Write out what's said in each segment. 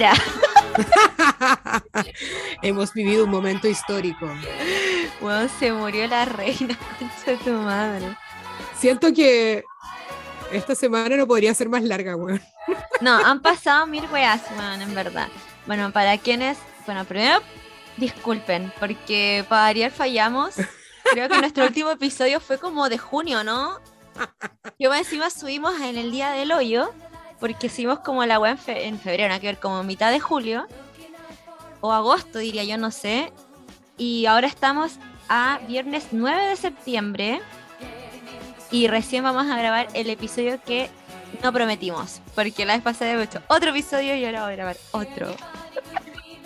era. Hemos vivido un momento histórico. Bueno, se murió la reina, concha de tu madre. Siento que esta semana no podría ser más larga, weón. No, han pasado mil weas, weón, en verdad. Bueno, para quienes, bueno, primero disculpen, porque para variar fallamos. Creo que nuestro último episodio fue como de junio, ¿no? Yo encima subimos en el día del hoyo, porque subimos como la web en, febrero, nada que ver, como mitad de julio, o agosto diría yo, no sé. Y ahora estamos a viernes 9 de septiembre y recién vamos a grabar el episodio que no prometimos, porque la vez pasada hemos hecho otro episodio y ahora voy a grabar otro.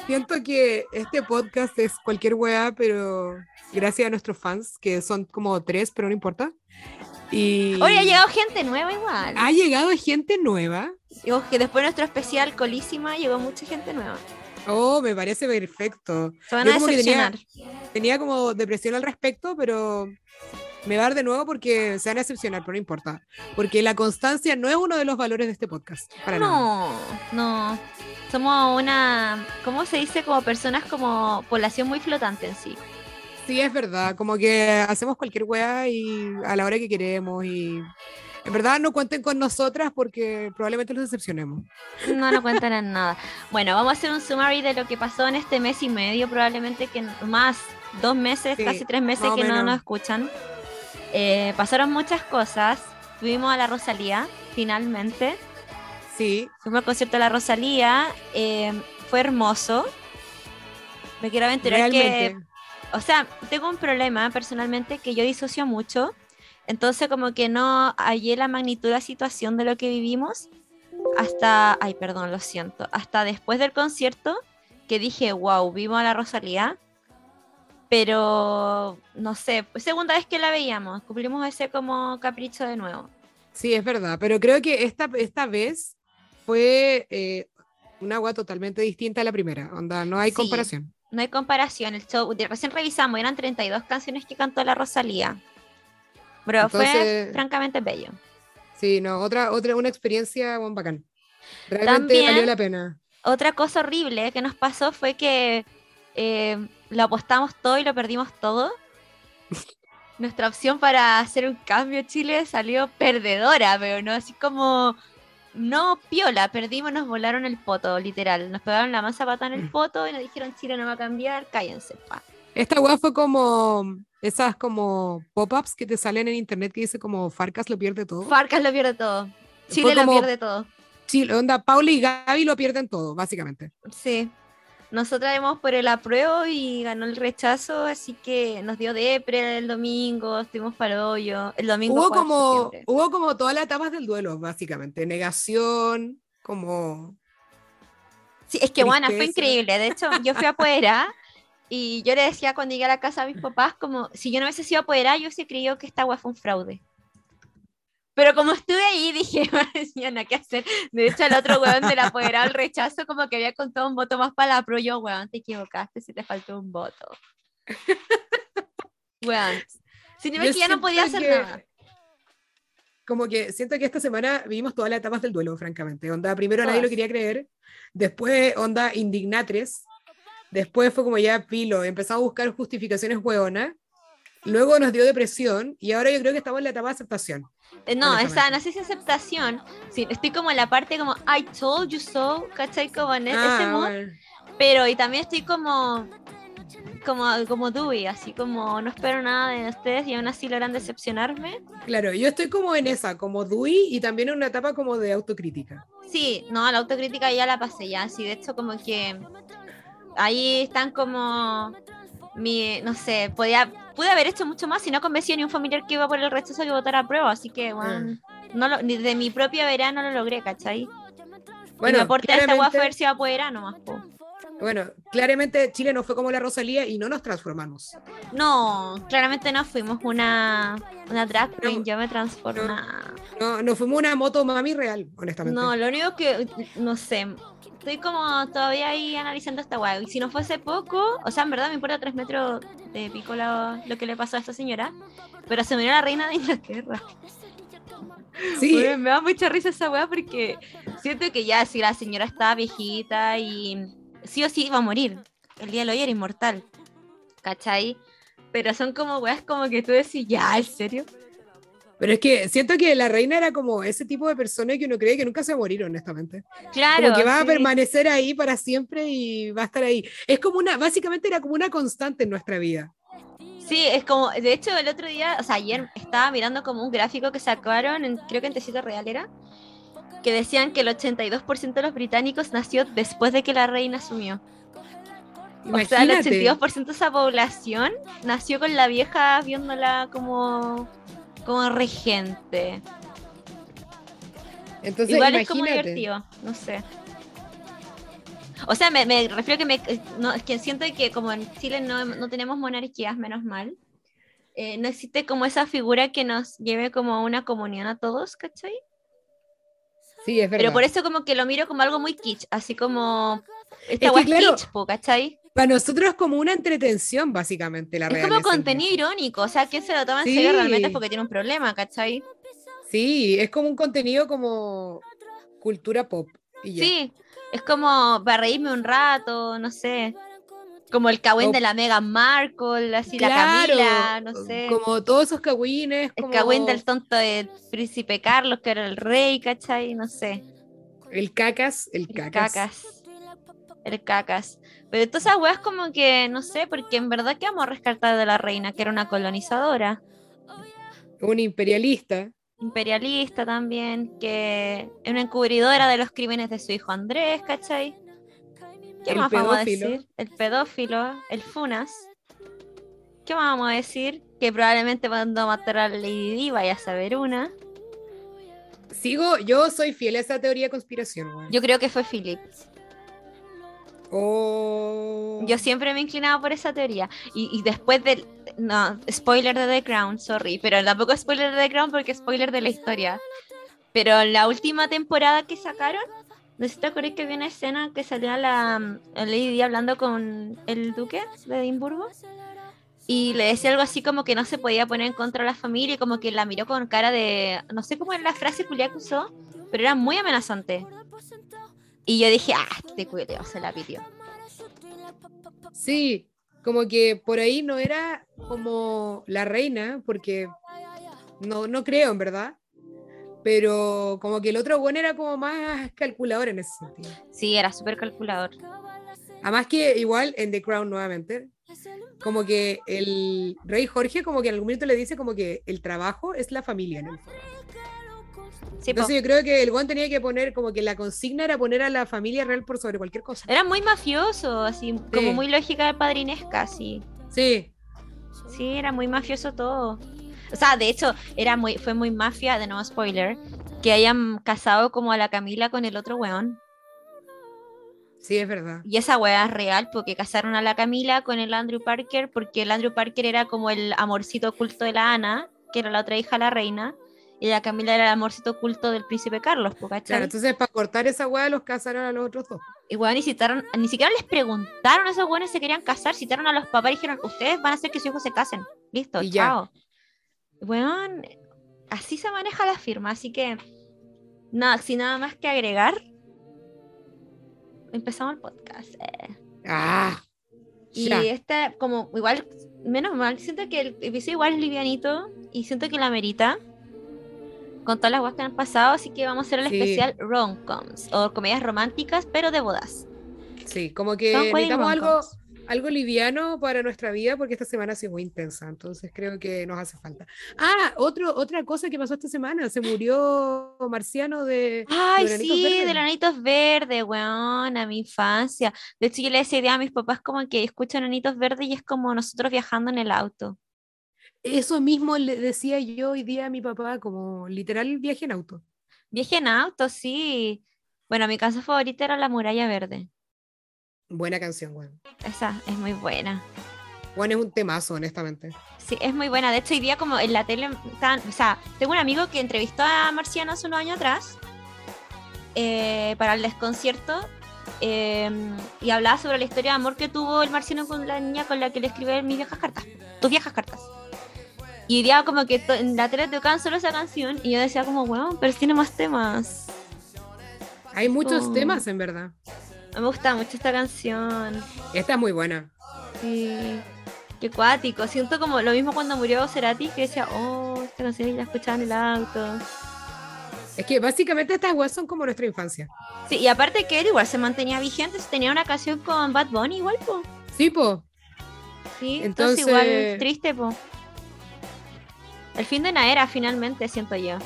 Siento que este podcast es cualquier weá, pero gracias a nuestros fans, que son como tres, pero no importa. Y... Hoy ha llegado gente nueva igual. Ha llegado gente nueva. Que después de nuestro especial Colísima llegó mucha gente nueva. Oh, me parece perfecto. Se van a decepcionar. tenía, como depresión al respecto, pero me va a dar de nuevo porque se van a decepcionar, pero no importa. Porque la constancia no es uno de los valores de este podcast. Para no, no. Somos una, ¿cómo se dice? Como personas como población muy flotante en sí. Sí, es verdad. Como que hacemos cualquier weá y a la hora que queremos y en verdad no cuenten con nosotras porque probablemente los decepcionemos. No, no cuentan en nada. Bueno, vamos a hacer un summary de lo que pasó en este mes y medio, probablemente que más, dos meses, casi tres meses que no nos escuchan. Eh, pasaron muchas cosas. Fuimos a la Rosalía, finalmente. Sí. Fuimos al concierto de la Rosalía. Eh, fue hermoso. Me quiero aventurar que. O sea, tengo un problema personalmente que yo disocio mucho. Entonces, como que no hallé la magnitud de la situación de lo que vivimos hasta. Ay, perdón, lo siento. Hasta después del concierto que dije, wow, vivo a la Rosalía pero no sé, segunda vez que la veíamos, cumplimos ese como capricho de nuevo. Sí, es verdad, pero creo que esta, esta vez fue eh, un agua totalmente distinta a la primera, onda, no hay comparación. No hay comparación, el show, recién revisamos, eran 32 canciones que cantó la Rosalía, pero fue francamente bello. Sí, no, otra, otra, una experiencia buen bacán. Realmente valió la pena. Otra cosa horrible que nos pasó fue que eh, lo apostamos todo y lo perdimos todo. Nuestra opción para hacer un cambio Chile salió perdedora, pero no así como no piola, perdimos, nos volaron el poto, literal. Nos pegaron la masa pata en el poto y nos dijeron Chile no va a cambiar, cállense, pa. Esta weá fue como esas como pop-ups que te salen en internet que dice como Farcas lo pierde todo. Farcas lo pierde todo. Chile lo pierde todo. Chile, onda, Paula y Gaby lo pierden todo, básicamente. Sí, nosotras hemos por el apruebo y ganó el rechazo, así que nos dio depre el domingo, estuvimos para hoyo. El domingo hubo como, hubo como todas las etapas del duelo, básicamente. Negación, como. Sí, es que bueno, fue increíble. De hecho, yo fui afuera y yo le decía cuando llegué a la casa a mis papás, como si yo no hubiese sido apoderada, yo hubiese creído que esta agua fue un fraude. Pero como estuve ahí, dije, nada ¿qué hacer? De hecho, el otro weón del apoderado el rechazo, como que había contado un voto más para la pro. Yo, weón, te equivocaste si te faltó un voto. weón. Si no que ya no podía hacer nada. Como que siento que esta semana vivimos todas las etapas del duelo, francamente. Onda, primero nadie lo quería creer. Después, onda, indignatres. Después fue como ya pilo. Empezamos a buscar justificaciones hueonas. Luego nos dio depresión. Y ahora yo creo que estamos en la etapa de aceptación. Eh, no, esa, no sé si aceptación. Sí, estoy como en la parte como I told you so, ¿cachai? Como en e-, ese ah, mood. Pero y también estoy como como, como Dewey, así como no espero nada de ustedes y aún así logran decepcionarme. Claro, yo estoy como en esa, como Dewey y también en una etapa como de autocrítica. Sí, no, la autocrítica ya la pasé ya, sí, de hecho como que ahí están como mi, no sé, podía, pude haber hecho mucho más si no convencí ni un familiar que iba por el rechazo que votara a prueba, así que, bueno, no lo, de mi propia verano lo logré, ¿cachai? Bueno, y me aporté esta fue haber sido apoderada nomás, po. Bueno, claramente Chile no fue como la Rosalía y no nos transformamos. No, claramente no fuimos una, una drag queen, yo me transformé. No, no, fuimos una moto mami real, honestamente. No, lo único que, no sé, estoy como todavía ahí analizando esta guay. Y si no fuese poco, o sea, en verdad me importa tres metros de pico lo, que le pasó a esta señora, pero se murió la reina de Inglaterra. Sí. me da mucha risa esa weá porque siento que ya si la señora está viejita y sí o sí va a morir. El día de hoy era inmortal. ¿Cachai? Pero son como weas como que tú decís, ya, ¿en serio? Pero es que siento que la reina era como ese tipo de persona que uno cree que nunca se va a morir, honestamente. Claro. Como que va a sí. permanecer ahí para siempre y va a estar ahí. Es como una, básicamente era como una constante en nuestra vida. Sí, es como, de hecho el otro día, o sea, ayer estaba mirando como un gráfico que sacaron, en, creo que en Tecito Real era, que decían que el 82% de los británicos nació después de que la reina asumió. O sea, el Imagínate. 82% de esa población nació con la vieja viéndola como, como regente. Entonces, Igual es como divertido, no sé. O sea, me, me refiero que me no, es que siento que como en Chile no, no tenemos monarquías, menos mal. eh, no existe como esa figura que nos lleve como a una comunión a todos, ¿cachai? Sí, es verdad. Pero por eso como que lo miro como algo muy kitsch, así como esta Es que claro, kitsch, po, ¿cachai? Para nosotros es como una entretención, básicamente, la Es como contenido irónico, o sea, quien se lo toma en Sí. serio realmente es porque tiene un problema, ¿cachai? Sí, es como un contenido como cultura pop. Y. Sí, es como para reírme un rato, no sé. Como el cagüín de la Meghan Markle, así la Camila, no sé. Como todos esos cagüines. El cagüín del tonto de Príncipe Carlos, que era el rey, ¿cachai? No sé. El cacas, el El cacas. cacas. El cacas. Pero todas esas weas como que, no sé, porque en verdad que vamos a rescatar de la reina, que era una colonizadora, Un imperialista. imperialista también, que es una encubridora de los crímenes de su hijo Andrés, ¿cachai? ¿Qué El más vamos a decir? El pedófilo, el Funas. ¿Qué más vamos a decir? Que probablemente cuando matar a Lady Di vaya a saber una. Sigo, yo soy fiel a esa teoría de conspiración. Yo creo que fue Philip. Oh. Yo siempre me he inclinado por esa teoría. Y, y después del. No, spoiler de The Crown, sorry. Pero tampoco spoiler de The Crown porque spoiler de la historia. Pero la última temporada que sacaron, no sé si te acuerdas que había una escena que salía la, la Lady hablando con el duque de Edimburgo. Y le decía algo así como que no se podía poner en contra de la familia y como que la miró con cara de. No sé cómo era la frase culia que usó, pero era muy amenazante. Y yo dije, ah, este culiao se la pidió. Sí, como que por ahí no era como la reina, porque no, no creo en verdad. Pero como que el otro bueno era como más calculador en ese sentido. Sí, era súper calculador. Además que igual en The Crown nuevamente, como que el rey Jorge como que en algún momento le dice como que el trabajo es la familia fondo. Sí, po. Entonces yo creo que el Juan tenía que poner como que la consigna era poner a la familia real por sobre cualquier cosa. Era muy mafioso, así, como muy lógica de padrinesca, así. Sí, Sí, era muy mafioso todo. O sea, de hecho, era muy, fue muy mafia, de nuevo spoiler, que hayan casado como a la Camila con el otro weón. sí, es verdad. Y esa weá es real, porque casaron a la Camila con el Andrew Parker, porque el Andrew Parker era como el amorcito oculto de la Ana, que era la otra hija de la reina, y la Camila era el amorcito oculto del príncipe Carlos, ¿cachai? Claro, entonces para cortar esa hueá los casaron a los otros dos. Y weón, y citaron, ni siquiera les preguntaron a esos weones si se querían casar, citaron a los papás y dijeron, ustedes van a hacer que sus hijos se casen. Listo, Y ya. Weón, así se maneja la firma, así que nada, sin nada más que agregar, empezamos el podcast. eh. Ah, Y ya. este, como igual, menos mal, siento que el episodio igual es livianito y siento que la merita. Con todas las guas que han pasado, así que vamos a hacer el Sí. especial rom-coms o comedias románticas, pero de bodas. Sí, como que necesitamos algo. Algo liviano para nuestra vida porque esta semana ha sido muy intensa, entonces creo que nos hace falta. Ah, otro, otra cosa que pasó esta semana, se murió Marciano de... Ay, de sí, Verdes. de Nanitos Verdes, weón, a mi infancia. De hecho, yo le decía idea a mis papás como que escucho Nanitos Verdes y es como nosotros viajando en el auto. Eso mismo le decía yo hoy día a mi papá, como literal viaje en auto. Viaje en auto, sí. Bueno, mi canción favorita era La Muralla Verde. Buena canción, weón. Esa es muy buena. Bueno, es un temazo, honestamente. Sí, es muy buena. De hecho, hoy día como en la tele, estaban- o sea, tengo un amigo que entrevistó a Marciano hace unos años atrás eh, para el desconcierto eh, y hablaba sobre la historia de amor que tuvo el Marciano con la niña con la que le escribió mis viejas cartas. Tus viejas cartas. Y día como que en la tele tocaban solo esa canción y yo decía como, bueno, pero tiene más temas. Hay muchos temas en verdad. Me gusta mucho esta canción. Esta es muy buena. Sí. Qué cuático. Siento como lo mismo cuando murió Cerati, que decía, oh, esta canción la escuchaba en el auto. Es que básicamente estas weas son como nuestra infancia. Sí, y aparte que él igual se mantenía vigente, tenía una canción con Bad Bunny igual, po. Sí, po. Sí, entonces, igual triste, po. El fin de una era, finalmente, siento yo.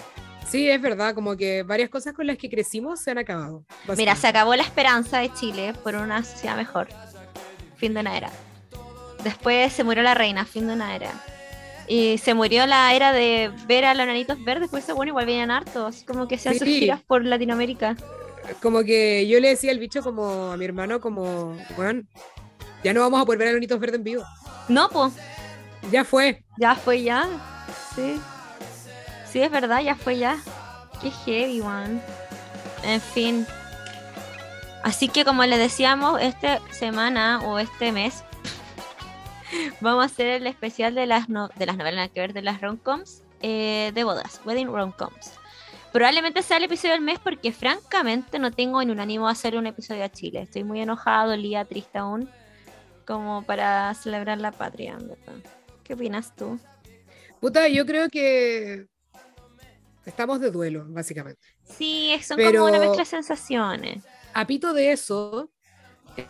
Sí, es verdad, como que varias cosas con las que crecimos se han acabado. Mira, se acabó la esperanza de Chile por una sociedad mejor. Fin de una era. Después se murió la reina, fin de una era. Y se murió la era de ver a los nanitos verdes, pues bueno, igual venían hartos, como que se hacen giras por Latinoamérica. Como que yo le decía al bicho como a mi hermano, como, bueno, ya no vamos a poder ver a los nanitos verdes en vivo. No, pues. Ya fue. Ya fue, ya. Sí. Sí, es verdad, ya fue ya. Qué heavy, man. En fin. Así que como le decíamos, esta semana o este mes Vamos a hacer el especial de las, de las novelas que ver de las romcoms eh, de bodas, wedding romcoms. Probablemente sea el episodio del mes porque francamente no tengo en un ánimo a hacer un episodio a Chile. Estoy muy enojado, día triste aún, como para celebrar la patria. ¿Qué opinas tú? Puta, yo creo que estamos de duelo, básicamente. Sí, son como una mezcla de sensaciones. A pito de eso,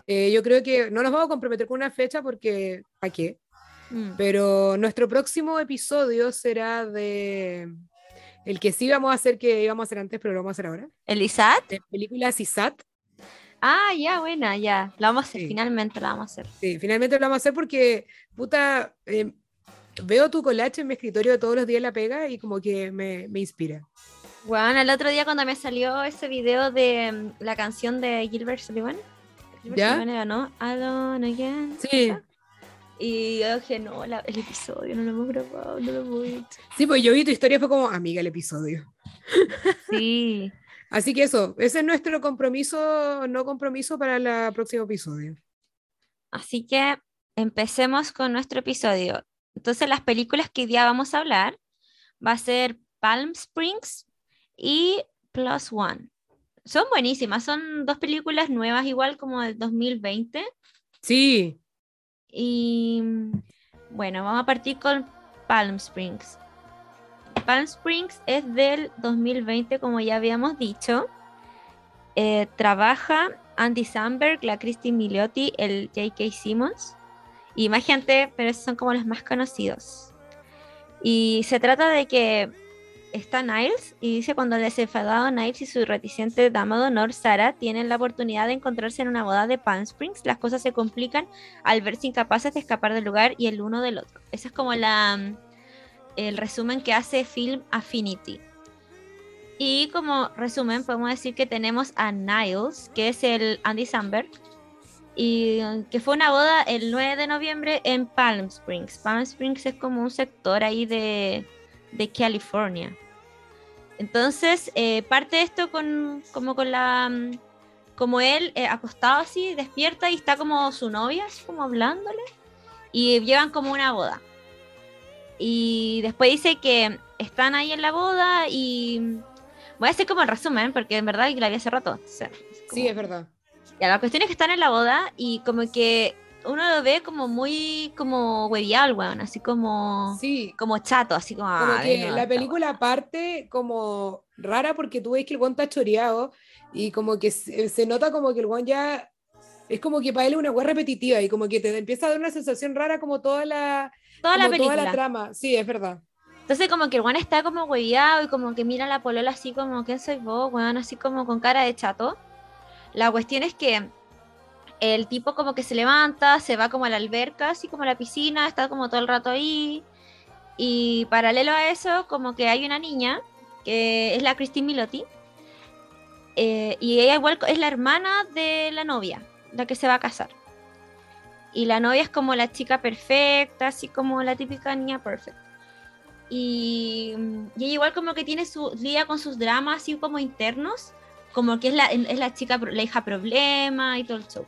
eh, yo creo que no nos vamos a comprometer con una fecha porque, ¿para qué? Mm. Pero nuestro próximo episodio será de el que sí vamos a hacer que íbamos a hacer antes, pero lo vamos a hacer ahora. ¿El ISAT? De películas ISAT. Ah, ya, buena, ya. Lo vamos a hacer, finalmente lo vamos a hacer. Sí, finalmente lo vamos a hacer porque, puta, eh, veo tu collage en mi escritorio todos los días la pega y como que me, me inspira. Bueno, el otro día cuando me salió ese video de mm, la canción de Gilbert Sullivan, ¿Ya? ¿no? Alone again. Sí. Y yo dije, no, el episodio no lo hemos grabado, no lo hemos hecho. Sí, pues yo vi tu historia, fue como, amiga, el episodio. Sí. Así que eso, ese es nuestro compromiso, no compromiso para el próximo episodio. Así que empecemos con nuestro episodio. Entonces, las películas que hoy día vamos a hablar va a ser Palm Springs y Plus One. Son buenísimas, son dos películas nuevas igual como del 2020. Sí. Y bueno, vamos a partir con Palm Springs. Palm Springs es del 2020, como ya habíamos dicho. Eh, trabaja Andy Samberg, la Christine Milioti, el J.K. Simmons y pero esos son como los más conocidos. Y se trata de que está Niles y dice cuando el desenfadado Niles y su reticente dama de honor Sara tienen la oportunidad de encontrarse en una boda de Palm Springs, las cosas se complican al verse incapaces de escapar del lugar y el uno del otro. Ese es como la, el resumen que hace Film Affinity. Y como resumen podemos decir que tenemos a Niles, que es el Andy Samberg, y que fue una boda el 9 de noviembre en Palm Springs. Palm Springs es como un sector ahí de, de California. Entonces, eh, parte esto con, como con la, mm, como él eh, acostado así, despierta y está como su novia, así como hablándole, y llevan como una boda. Y después dice que están ahí en la boda y voy a hacer como el resumen, porque en verdad la vi hace rato. Sí, es verdad. Ya, la cuestión es que están en la boda y como que uno lo ve como muy como huevial, weón, así como sí. como chato, así como, como que la película parte como rara porque tú ves que el guan está choreado y como que se, nota como que el guan ya es como que para él es una weá repetitiva y como que te empieza a dar una sensación rara como toda la toda la película. toda la trama, sí, es verdad. Entonces como que el guan está como hueviado y como que mira a la polola así como, ¿quién soy vos, weón? Así como con cara de chato. La cuestión es que el tipo como que se levanta, se va como a la alberca, así como a la piscina, está como todo el rato ahí. Y paralelo a eso, como que hay una niña, que es la Christine Milotti, eh, y ella igual es la hermana de la novia, la que se va a casar. Y la novia es como la chica perfecta, así como la típica niña perfecta. Y, y, ella igual como que tiene su día con sus dramas así como internos, como que es la, es la chica, la hija problema y todo el show.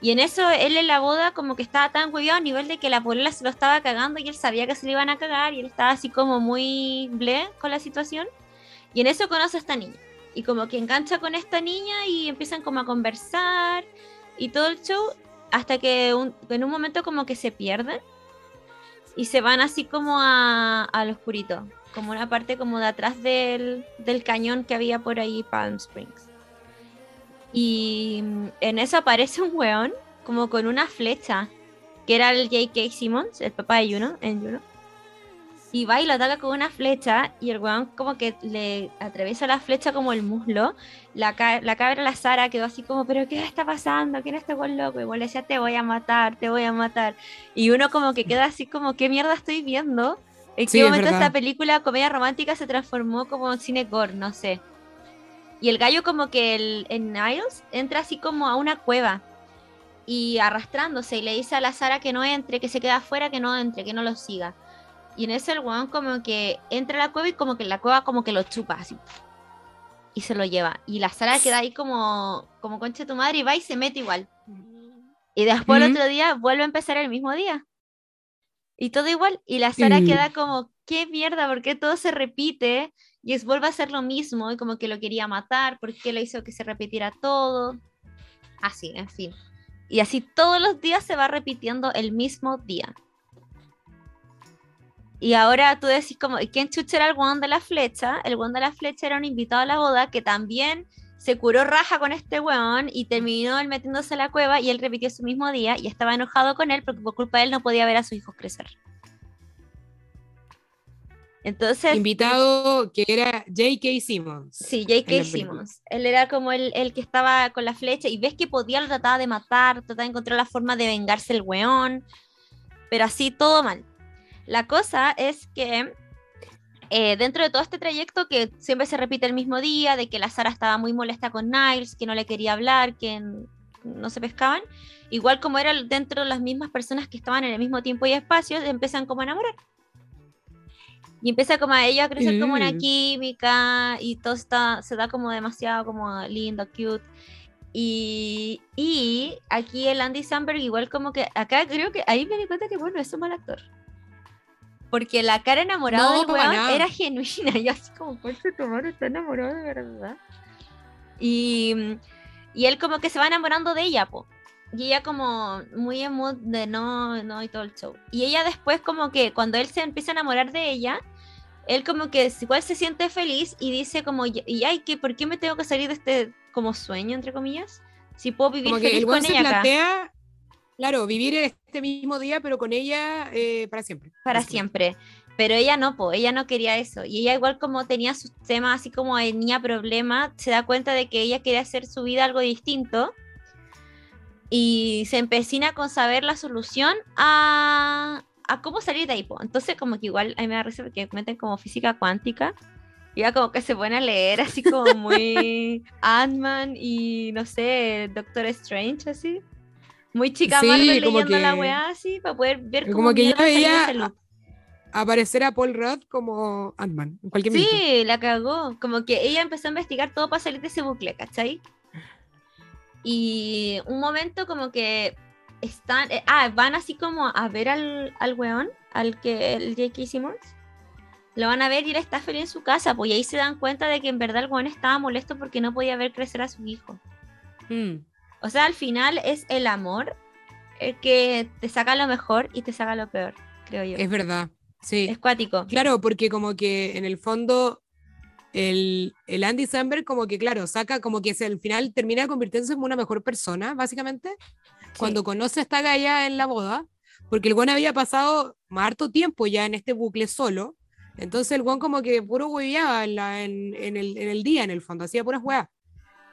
Y en eso él en la boda como que estaba tan cuidado a nivel de que la polola se lo estaba cagando y él sabía que se le iban a cagar y él estaba así como muy ble con la situación. Y en eso conoce a esta niña. Y como que engancha con esta niña y empiezan como a conversar y todo el show hasta que en un momento como que se pierden y se van así como a, al oscurito, como una parte como de atrás del, del cañón que había por ahí Palm Springs. Y en eso aparece un weón como con una flecha, que era el J.K. Simmons, el papá de Juno, en Juno. Y va y lo ataca con una flecha y el weón como que le atraviesa la flecha como el muslo. La, la cabra, la Sara, quedó así como, pero ¿qué está pasando? ¿Quién está con loco? Y le decía, te voy a matar, te voy a matar. Y uno como que queda así como, ¿qué mierda estoy viendo? ¿En qué momento esta película, comedia romántica, se transformó como cine gore? No sé. Y el gallo como que el, en Niles entra así como a una cueva y arrastrándose y le dice a la Sara que no entre, que se quede afuera, que no entre, que no lo siga. Y en ese el weón como que entra a la cueva y como que la cueva como que lo chupa así. Y se lo lleva. Y la Sara queda ahí como, como concha tu madre y va y se mete igual. Y después el otro día vuelve a empezar el mismo día. Y todo igual. Y la Sara queda como, qué mierda, ¿por qué todo se repite? Y es vuelve a hacer lo mismo y como que lo quería matar, porque lo hizo que se repitiera todo. Así, en fin. Y así todos los días se va repitiendo el mismo día. Y ahora tú decís como, ¿quién chucha era el guan de la flecha? El guan de la flecha era un invitado a la boda que también se curó raja con este weón y terminó él metiéndose a la cueva y él repitió su mismo día y estaba enojado con él porque por culpa de él no podía ver a sus hijos crecer. Entonces. Invitado que era J.K. Simmons. Sí, J.K. Simmons. Él era como el, el, que estaba con la flecha y ves que podía, lo trataba de matar, trataba de encontrar la forma de vengarse el weón, pero así todo mal. La cosa es que eh, dentro de todo este trayecto que siempre se repite el mismo día, de que la Sara estaba muy molesta con Niles, que no le quería hablar, que no se pescaban, igual como era dentro de las mismas personas que estaban en el mismo tiempo y espacio, empiezan como a enamorar. Y empieza como a ella a crecer como una mm. química y todo está, se da como demasiado como lindo, cute. Y, y aquí el Andy Samberg igual como que, acá creo que ahí me di cuenta que bueno, es un mal actor. Porque la cara enamorada del weón era genuina. Y así como, ¿por qué tu está enamorado de verdad? Y, y él como que se va enamorando de ella, po y ella como muy en mood de no, no y todo el show. Y ella después como que cuando él se empieza a enamorar de ella, él como que igual se siente feliz y dice como, y ay, que ¿por qué me tengo que salir de este como sueño, entre comillas? Si puedo vivir feliz que el con ella plantea, Claro, vivir este mismo día, pero con ella eh, para siempre. Para siempre. Pero ella no, po, ella no quería eso. Y ella igual como tenía sus temas así como tenía problemas, se da cuenta de que ella quería hacer su vida algo distinto y se empecina con saber la solución a, a cómo salir de ahí. Entonces, como que igual a mí me da risa porque meten como física cuántica. Y ya como que se pone a leer así como muy Ant-Man y no sé, Doctor Strange así. Muy chica sí, leyendo la weá así para poder ver cómo Como que ya veía aparecer a Paul Rudd como Ant-Man en cualquier Sí, la cagó. Como que ella empezó a investigar todo para salir de ese bucle, ¿cachai? Y un momento como que están, eh, ah, van así como a ver al, al weón, al que el J.K. Simmons. Lo van a ver y él está feliz en su casa, pues y ahí se dan cuenta de que en verdad el weón estaba molesto porque no podía ver crecer a su hijo. Mm. O sea, al final es el amor el que te saca lo mejor y te saca lo peor, creo yo. Es verdad, sí. Es cuático. Claro, porque como que en el fondo el, el, Andy Samberg como que, claro, saca como que al final termina convirtiéndose en una mejor persona, básicamente, cuando conoce a esta galla en la boda, porque el buen había pasado harto tiempo ya en este bucle solo, entonces el buen como que puro hueveaba en, en, en, el, en el día, en el fondo, hacía puras huevas.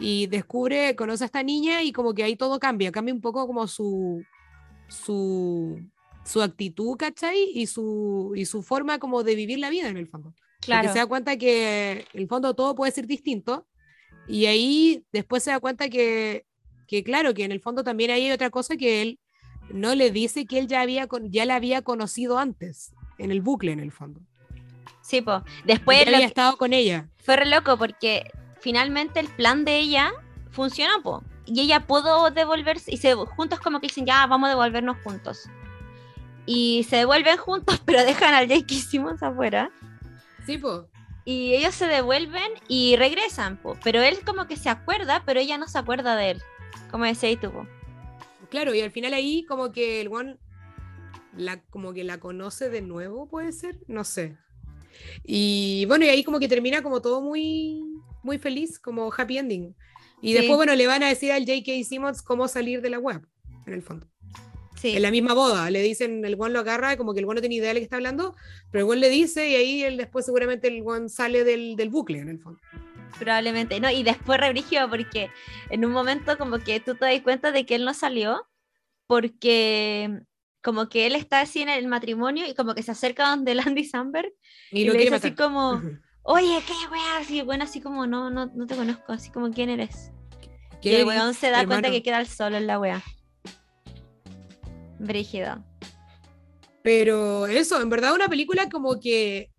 Y descubre, conoce a esta niña y como que ahí todo cambia, cambia un poco como su, su, su actitud, ¿cachai? Y su, y su forma como de vivir la vida en el fondo. Claro. Porque se da cuenta que en el fondo todo puede ser distinto. Y ahí después se da cuenta que, que, claro, que en el fondo también hay otra cosa que él no le dice que él ya, había, ya la había conocido antes, en el bucle en el fondo. Sí, pues. Después... había estado con ella. Fue re loco porque finalmente el plan de ella funcionó, po. y ella pudo devolverse y se juntos como que dicen ya vamos a devolvernos juntos y se devuelven juntos pero dejan al Jake Simmons afuera sí pues y ellos se devuelven y regresan po. pero él como que se acuerda pero ella no se acuerda de él como decía tú po. claro y al final ahí como que el one la como que la conoce de nuevo puede ser no sé y bueno y ahí como que termina como todo muy muy feliz como happy ending y después, bueno, le van a decir al J.K. Simmons cómo salir de la web, en el fondo. Sí. En la misma boda, le dicen, el guan lo agarra, como que el guan no tiene idea de lo que está hablando, pero el guan le dice y ahí él después seguramente el guan sale del, del, bucle, en el fondo. Probablemente, no, y después rebrigio porque en un momento como que tú te das cuenta de que él no salió porque como que él está así en el matrimonio y como que se acerca donde Landy Samberg y, lo le dice así como oye, qué weá, así, bueno, así como, no, no, no te conozco, así como, ¿quién eres? Y el weón se da cuenta que queda el solo en la weá. Brígido. Pero eso, en verdad una película como que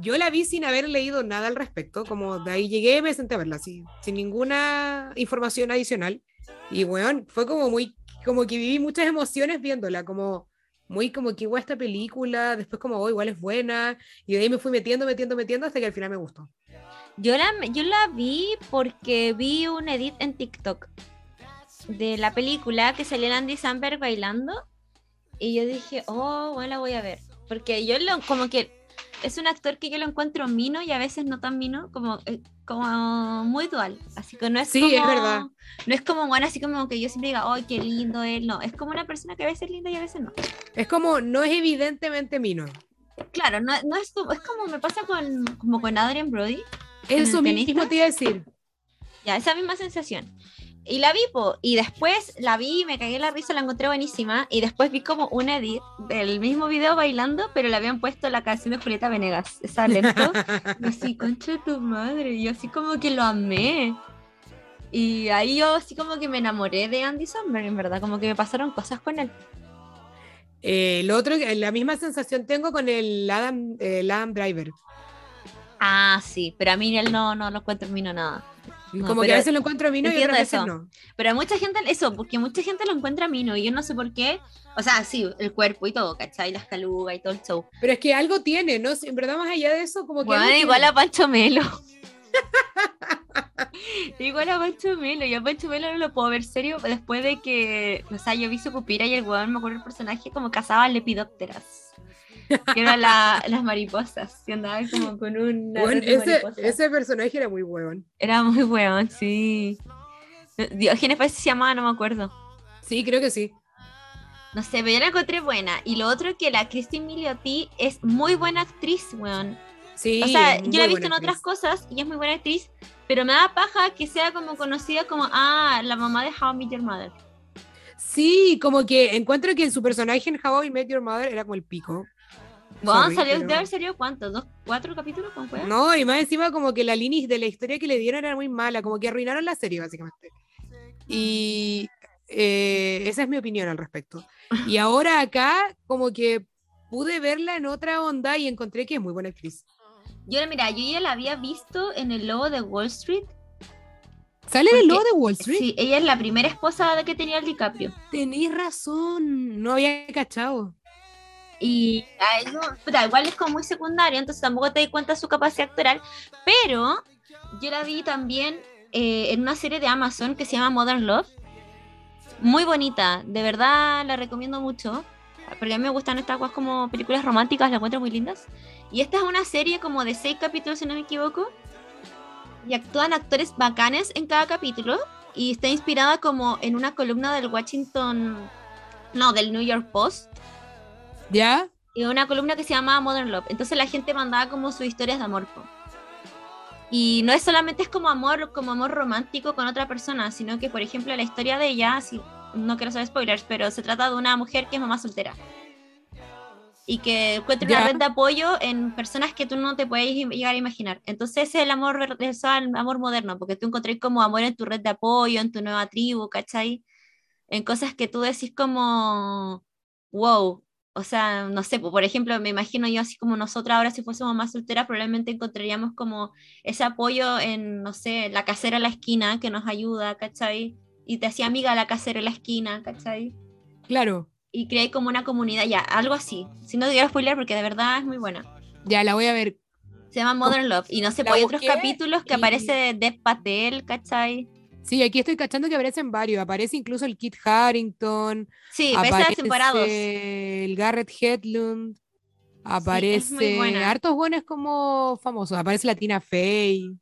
yo la vi sin haber leído nada al respecto, como de ahí llegué me senté a verla, así, sin ninguna información adicional. Y weón, fue como muy, como que viví muchas emociones viéndola, como muy como que igual esta película, después como, oh, igual es buena, y de ahí me fui metiendo, metiendo, metiendo hasta que al final me gustó. Yo la, yo la vi porque vi un edit en TikTok de la película que salía Andy Samberg bailando y yo dije, oh, bueno, la voy a ver. Porque yo lo, como que es un actor que yo lo encuentro mino y a veces no tan mino, como, eh, como muy dual. Así que no es sí, como, es verdad. No es como bueno, así como que yo siempre diga, ¡ay, qué lindo él! No, es como una persona que a veces es linda y a veces no. Es como, no es evidentemente mino. Claro, no, no es, es como me pasa con, como con Adrian Brody. Eso mismo te iba a decir. Ya, esa misma sensación. Y la vi, po, y después la vi, me cagué la risa, la encontré buenísima. Y después vi como un edit del mismo video bailando, pero le habían puesto la canción de Julieta Venegas, esa lento. y así, concha de tu madre. Y yo así como que lo amé. Y ahí yo así como que me enamoré de Andy Samberg, en verdad, como que me pasaron cosas con él. Eh, lo otro, la misma sensación tengo con el Adam, el Adam Driver. Ah, sí, pero a mí él no, no lo encuentro en nada. Como que a veces lo encuentro mino y otras veces no. Pero mucha gente, eso, porque mucha gente lo encuentra mino y yo no sé por qué. O sea, sí, el cuerpo y todo, ¿cachai? Las calugas y todo el show. Pero es que algo tiene, ¿no? En verdad, más allá de eso, como que. Bueno, igual a Pancho Melo. igual a Pancho Melo. Y a Pancho Melo no lo puedo ver serio después de que. O sea, yo vi su pupira y el weón, me acuerdo el personaje, como cazaba lepidópteras que eran las mariposas, y andaba como con un ese, ese, personaje era muy hueón. Era muy hueón, sí. Diógenes parece que se llamaba, no me acuerdo. Sí, creo que sí. No sé, pero yo la encontré buena. Y lo otro es que la Christine Milioti es muy buena actriz, weón. Sí. O sea, yo la he visto en otras cosas y es muy buena actriz, pero me da paja que sea como conocida como, ah, la mamá de How I Met Your Mother. Sí, como que encuentro que su personaje en How I Met Your Mother era como el pico. Bueno, salió, debe haber salido cuánto, ¿Dos, cuatro capítulos con No, y más encima como que la línea de la historia que le dieron era muy mala, como que arruinaron la serie básicamente. Y eh, esa es mi opinión al respecto. Y ahora acá como que pude verla en otra onda y encontré que es muy buena actriz. Yo, mira, yo ya la había visto en el logo de Wall Street. ¿Sale en el logo de Wall Street? Sí, ella es la primera esposa de que tenía el DiCaprio. Tenéis razón, no había cachado. Y igual es como muy secundario, entonces tampoco te di cuenta de su capacidad actoral, pero yo la vi también eh, en una serie de Amazon que se llama Modern Love. Muy bonita, de verdad la recomiendo mucho, porque a mí me gustan estas cosas como películas románticas, las encuentro muy lindas. Y esta es una serie como de seis capítulos, si no me equivoco, y actúan actores bacanes en cada capítulo, y está inspirada como en una columna del Washington, no, del New York Post ¿Ya? Y una columna que se llamaba Modern Love. Entonces la gente mandaba como sus historias de amor. Y no es solamente es como amor, como amor romántico con otra persona, sino que, por ejemplo, la historia de ella, si, no quiero saber spoilers, pero se trata de una mujer que es mamá soltera. Y que encuentra una red de apoyo en personas que tú no te puedes llegar a imaginar. Entonces ese es el amor, es el amor moderno, porque tú encontrás como amor en tu red de apoyo, en tu nueva tribu, ¿cachai? En cosas que tú decís como, wow, o sea, no sé, por ejemplo, me imagino yo así como nosotras ahora si fuésemos más solteras, probablemente encontraríamos como ese apoyo en, no sé, la casera en la esquina que nos ayuda, ¿cachai? Y te hacía amiga la casera en la esquina, ¿cachai? Claro. Y creé como una comunidad, ya, algo así. Si no te quiero spoiler porque de verdad es muy buena. Ya, la voy a ver. Se llama Modern Love. Y no sé, pues hay otros capítulos que aparece Dev Patel, ¿cachai? Sí, aquí estoy cachando que aparecen varios. Aparece incluso el Kit Harrington. Sí, aparece. El Garrett Hedlund. Aparece hartos buenos como famosos. Aparece la Tina Fey.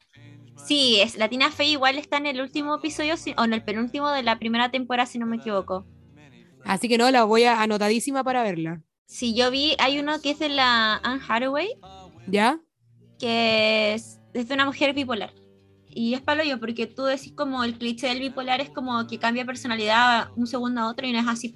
Sí, es, la Tina Fey igual está en el último episodio o en el penúltimo de la primera temporada, si no me equivoco. Así que no, la voy a anotadísima para verla. Sí, yo vi, hay uno que es de la Anne Hathaway. ¿Ya? Que es, es de una mujer bipolar. Y es palo yo, porque tú decís como el cliché del bipolar es como que cambia personalidad un segundo a otro y no es así.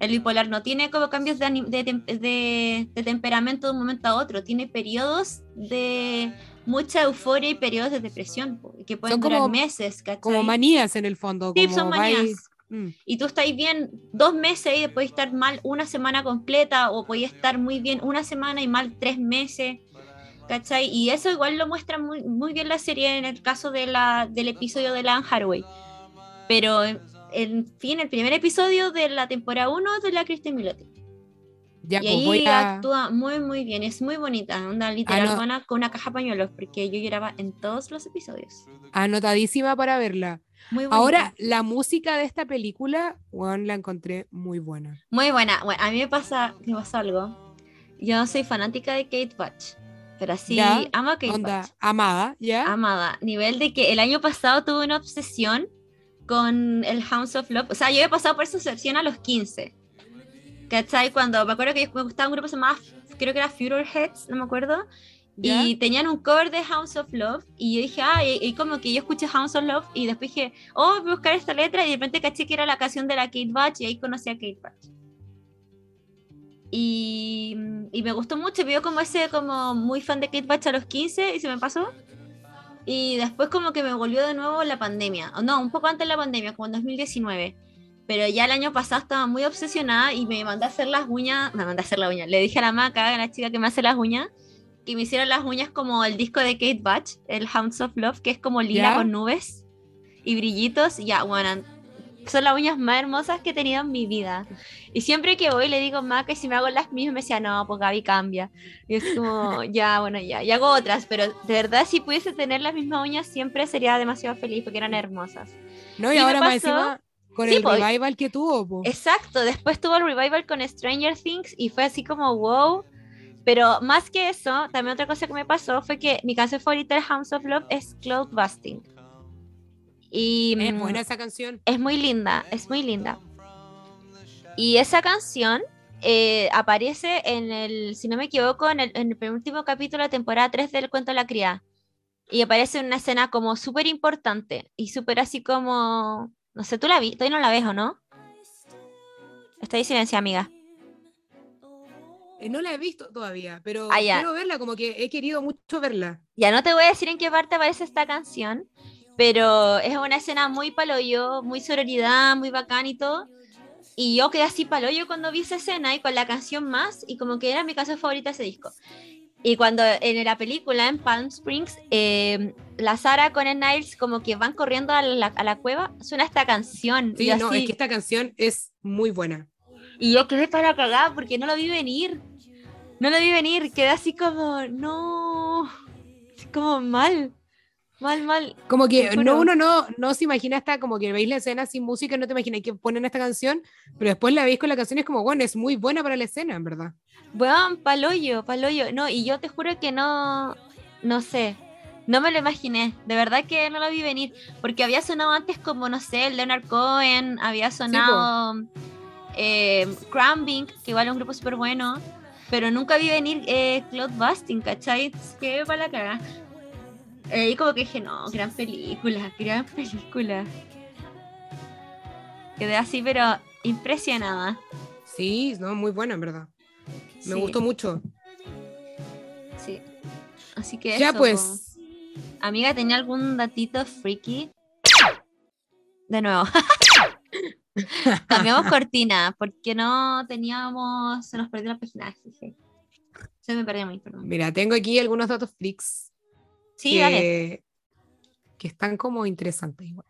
El bipolar no tiene como cambios de, de, de, temperamento de un momento a otro, tiene periodos de mucha euforia y periodos de depresión, que pueden durar meses. Como manías en el fondo. Sí, son manías. Mm. Y tú estás bien dos meses y después estar mal una semana completa o podías estar muy bien una semana y mal tres meses. ¿Cachai? Y eso igual lo muestra muy, muy bien la serie en el caso de la, del episodio de Lan Hathaway. Pero, en fin, el primer episodio de la temporada 1 de la Kristen Milotti. y pues ahí actúa muy, muy bien. Es muy bonita. Una literal con una caja pañuelos, porque yo lloraba en todos los episodios. Anotadísima para verla. Muy Ahora, la música de esta película, Juan, la encontré muy buena. Muy buena. Bueno, a mí me pasa, me pasa algo. Yo soy fanática de Kate Butch pero así ama que amada, ¿ya? Amada. Nivel de que el año pasado tuve una obsesión con el House of Love. O sea, yo he pasado por esa obsesión a los 15. ¿Cachai? Cuando me acuerdo que me gustaba un grupo que se llamaba, creo que era Future Heads, no me acuerdo. Y tenían un cover de House of Love. Y yo dije, ah, y, como que yo escuché House of Love. Y después dije, oh, voy a buscar esta letra. Y de repente caché que era la canción de la Kate Bush. Y ahí conocí a Kate Bush. Y, y, me gustó mucho, vio como ese, como muy fan de Kate Batch a los 15 y se me pasó. Y después como que me volvió de nuevo la pandemia, o no, un poco antes de la pandemia, como en 2019. Pero ya el año pasado estaba muy obsesionada y me mandé a hacer las uñas, me mandé a hacer las uñas, le dije a la maca, a la chica que me hace las uñas, que me hicieron las uñas como el disco de Kate Batch, el Hounds of Love, que es como lila con nubes y brillitos. Ya, bueno, son las uñas más hermosas que he tenido en mi vida. Y siempre que voy le digo, más que si me hago las mismas, me decía, no, pues Gaby cambia. Y es como, ya, bueno, ya. Y hago otras, pero de verdad, si pudiese tener las mismas uñas, siempre sería demasiado feliz porque eran hermosas. No, y, ahora más encima con el pues, revival que tuvo. Exacto, después tuvo el revival con Stranger Things y fue así como, wow. Pero más que eso, también otra cosa que me pasó fue que mi canción favorita de House of Love es Cloud Busting. Y, es buena esa canción. Es muy linda, es muy linda. Y esa canción eh, aparece en el, si no me equivoco, en el, en el penúltimo capítulo de temporada 3 del cuento de la cría. Y aparece en una escena como súper importante y súper así como, no sé, tú la vi, todavía no la ves o no. Está ahí silencio, amiga. Eh, no la he visto todavía, pero ah, quiero verla, como que he querido mucho verla. Ya no te voy a decir en qué parte aparece esta canción, pero es una escena muy paloyo, muy sororidad, muy bacán y todo. Y yo quedé así paloyo cuando vi esa escena y con la canción más, y como que era mi canción favorita ese disco. Y cuando en la película, en Palm Springs, eh, la Sara con el Niles como que van corriendo a la, a la cueva, suena esta canción. Sí, no, es que esta canción es muy buena. Y yo quedé para cagar porque no lo vi venir. No lo vi venir, quedé así como, no, como mal. Mal, mal. Como que no, uno no, no se imagina hasta como que veis la escena sin música, no te imaginas que ponen esta canción, pero después la veis con la canción y es como, bueno, es muy buena para la escena, en verdad. Bueno, paloyo, paloyo. No, y yo te juro que no, no sé, no me lo imaginé. De verdad que no lo vi venir, porque había sonado antes como, no sé, Leonard Cohen, había sonado eh, que igual es un grupo súper bueno, pero nunca vi venir eh, Cloud Busting, ¿cachai? Que para la caga. Eh, y como que dije, no, gran película, gran película. Quedé así, pero impresionada. Sí, no, muy buena, en verdad. Me gustó mucho. Sí. Así que. Ya pues. Amiga, ¿tenía algún datito freaky? De nuevo. Cambiamos cortina, porque no teníamos, se nos perdió la página. Se me perdió muy, perdón. Mira, tengo aquí algunos datos flicks. Sí, que, Que están como interesantes igual.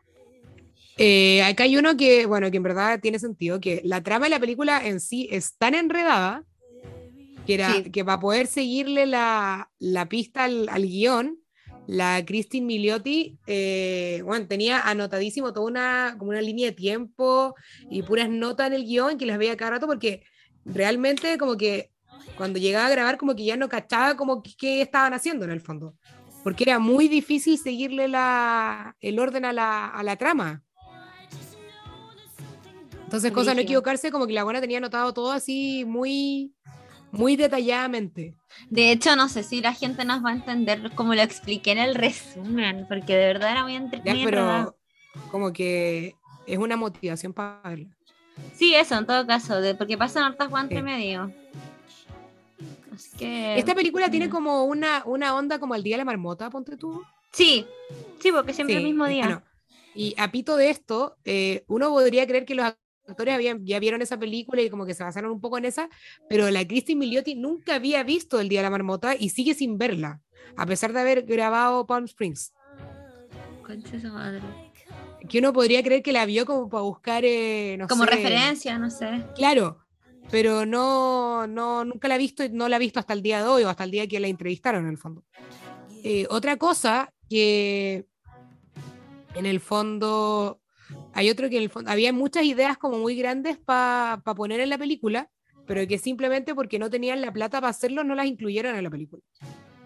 Eh, acá hay uno que, bueno, que en verdad tiene sentido, que la trama de la película en sí es tan enredada que, era, que para poder seguirle la, la pista al, al, guion, la Christine Miliotti, eh, bueno, tenía anotadísimo toda una, como una línea de tiempo y puras notas en el guion que las veía cada rato porque realmente como que cuando llegaba a grabar como que ya no cachaba como qué estaban haciendo en el fondo, porque era muy difícil seguirle la, el orden a la, a la trama. Entonces, cosa de no equivocarse, como que la buena tenía anotado todo así muy, muy detalladamente. De hecho, no sé si la gente nos va a entender como lo expliqué en el resumen, porque de verdad era muy entretenido. Pero como que es una motivación para verla. Sí, eso, en todo caso, de, porque pasan hartas guantes medio. Así que... Esta película tiene como una, una onda como el Día de la Marmota, ponte tú. Sí, sí, porque siempre el mismo día. y a pito de esto, eh, uno podría creer que los actores habían, ya vieron esa película y como que se basaron un poco en esa, pero la Christine Milioti nunca había visto El Día de la Marmota y sigue sin verla, a pesar de haber grabado Palm Springs. madre. Que uno podría creer que la vio como para buscar, eh, como referencia, no sé. Claro, pero no, no, nunca la ha visto, no la ha visto hasta el día de hoy o hasta el día que la entrevistaron en el fondo. Eh, otra cosa que en el fondo hay otro que en el fondo, había muchas ideas como muy grandes para poner en la película, pero que simplemente porque no tenían la plata para hacerlo no las incluyeron en la película.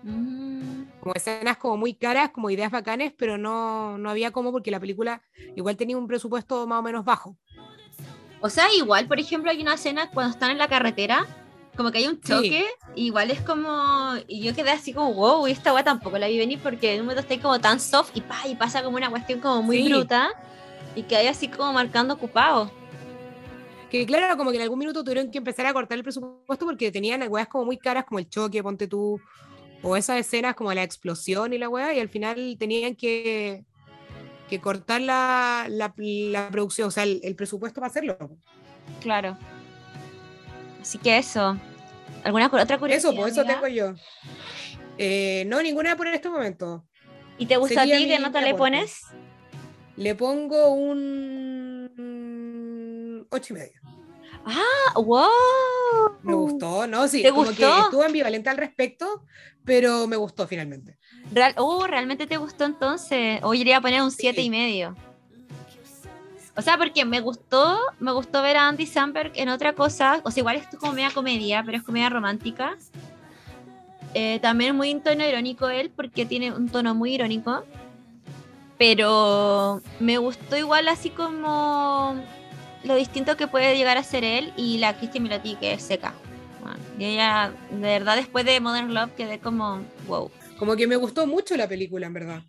Mm. Como escenas como muy caras, como ideas bacanes, pero no, no había como porque la película igual tenía un presupuesto más o menos bajo. O sea, igual, por ejemplo, hay una escena cuando están en la carretera, como que hay un choque, igual es como. Y yo quedé así como, wow, y esta weá tampoco la vi venir porque en un momento está como tan soft y, pa, y pasa como una cuestión como muy bruta y que hay así como marcando ocupado. Que claro, como que en algún minuto tuvieron que empezar a cortar el presupuesto porque tenían weas como muy caras, como el choque, ponte tú, o esas escenas como la explosión y la wea, y al final tenían que, que cortar la, la, producción, o sea, el, presupuesto para hacerlo. Claro. Así que eso. ¿Alguna otra curiosidad? Eso, pues eso tengo yo. Eh, no, ninguna por este momento. ¿Y te gusta a ti? ¿Qué nota le pones? Le pongo un 8 y medio. Ah, wow. Me gustó, ¿no? Sí, como que estuve ambivalente al respecto, pero me gustó finalmente. Real, oh, ¿realmente te gustó entonces? Hoy iría a poner un siete y medio. O sea, porque me gustó, me gustó ver a Andy Samberg en otra cosa. O sea, igual es como media comedia, pero es comedia romántica. Eh, también muy en tono irónico él, porque tiene un tono muy irónico. Pero me gustó igual así como lo distinto que puede llegar a ser él y la Christy Miloti que es seca. y ella, de verdad, después de Modern Love quedé como, wow. Como que me gustó mucho la película, en verdad.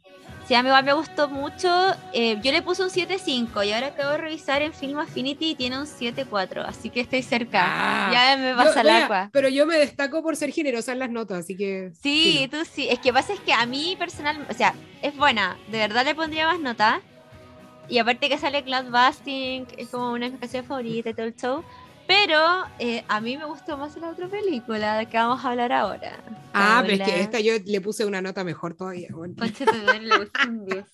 Sí, a mí me gustó mucho. Eh, yo le puse un 7.5 y ahora acabo de revisar en Film Affinity y tiene un 7.4, así que estoy cerca. Ah. ya me pasa el agua. Pero yo me destaco por ser generosa en las notas, así que... Sí, tú sí. Es que pasa es que a mí personal, o sea, es buena. De verdad le pondría más notas. Y aparte que sale Cloud Busting, es como una de mis canciones favoritas y todo el show. Pero eh, a mí me gustó más la otra película de que vamos a hablar ahora. Ah, pero es que esta yo le puse una nota mejor todavía. Bueno. Concha, te le puse un 10.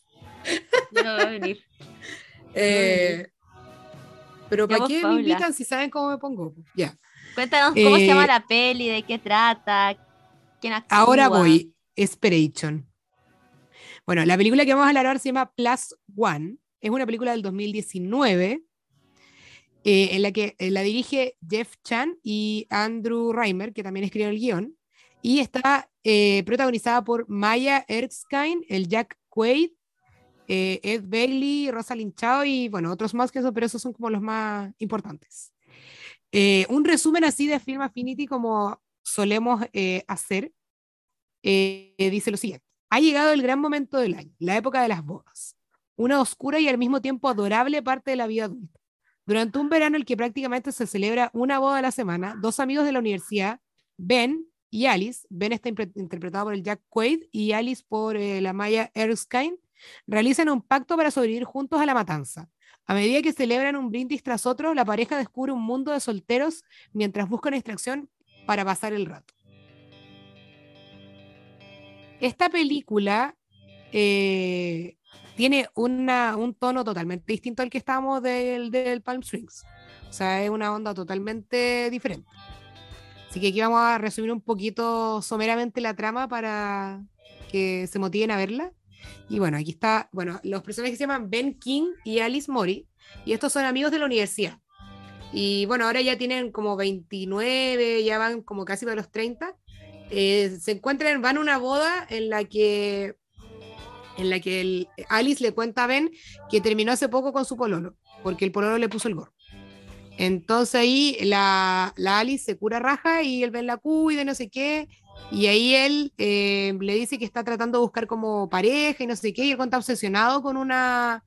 No va a venir. Eh, pero ¿para qué me invitan si saben cómo me pongo? Ya. Cuéntanos cómo se llama eh, la peli, de qué trata, quién actúa. Ahora voy, Esperation. Bueno, la película que vamos a hablar ahora se llama Plus One. Es una película del 2019 eh, en la que eh, la dirige Jeff Chan y Andrew Reimer, que también escribió el guion, y está eh, protagonizada por Maya Erskine, el Jack Quaid, Ed Bailey, Rosalind Chao y bueno, otros más que eso, pero esos son como los más importantes. un resumen así de Film Affinity como solemos hacer, dice lo siguiente. Ha llegado el gran momento del año, la época de las bodas, una oscura y al mismo tiempo adorable parte de la vida adulta durante un verano en el que prácticamente se celebra una boda a la semana, dos amigos de la universidad, Ben y Alice, Ben está interpretado por el Jack Quaid y Alice por eh, la Maya Erskine, realizan un pacto para sobrevivir juntos a la matanza. A medida que celebran un brindis tras otro, la pareja descubre un mundo de solteros mientras buscan extracción para pasar el rato. Esta película eh, tiene una, un tono totalmente distinto al que estábamos del, del Palm Springs. O sea, es una onda totalmente diferente. Así que aquí vamos a resumir un poquito someramente la trama para que se motiven a verla. Y bueno, aquí está, bueno, los personajes se llaman Ben King y Alice Mori, y estos son amigos de la universidad. Y bueno, ahora ya tienen como 29, ya van como casi para los 30. Eh, se encuentran, van a una boda en la que en la que Alice le cuenta a Ben que terminó hace poco con su pololo, porque el pololo le puso el gorro. Entonces ahí la, la Alice se cura raja y el Ben la cuida no sé qué. Y ahí él eh, le dice que está tratando de buscar como pareja y no sé qué. Y él está obsesionado con una,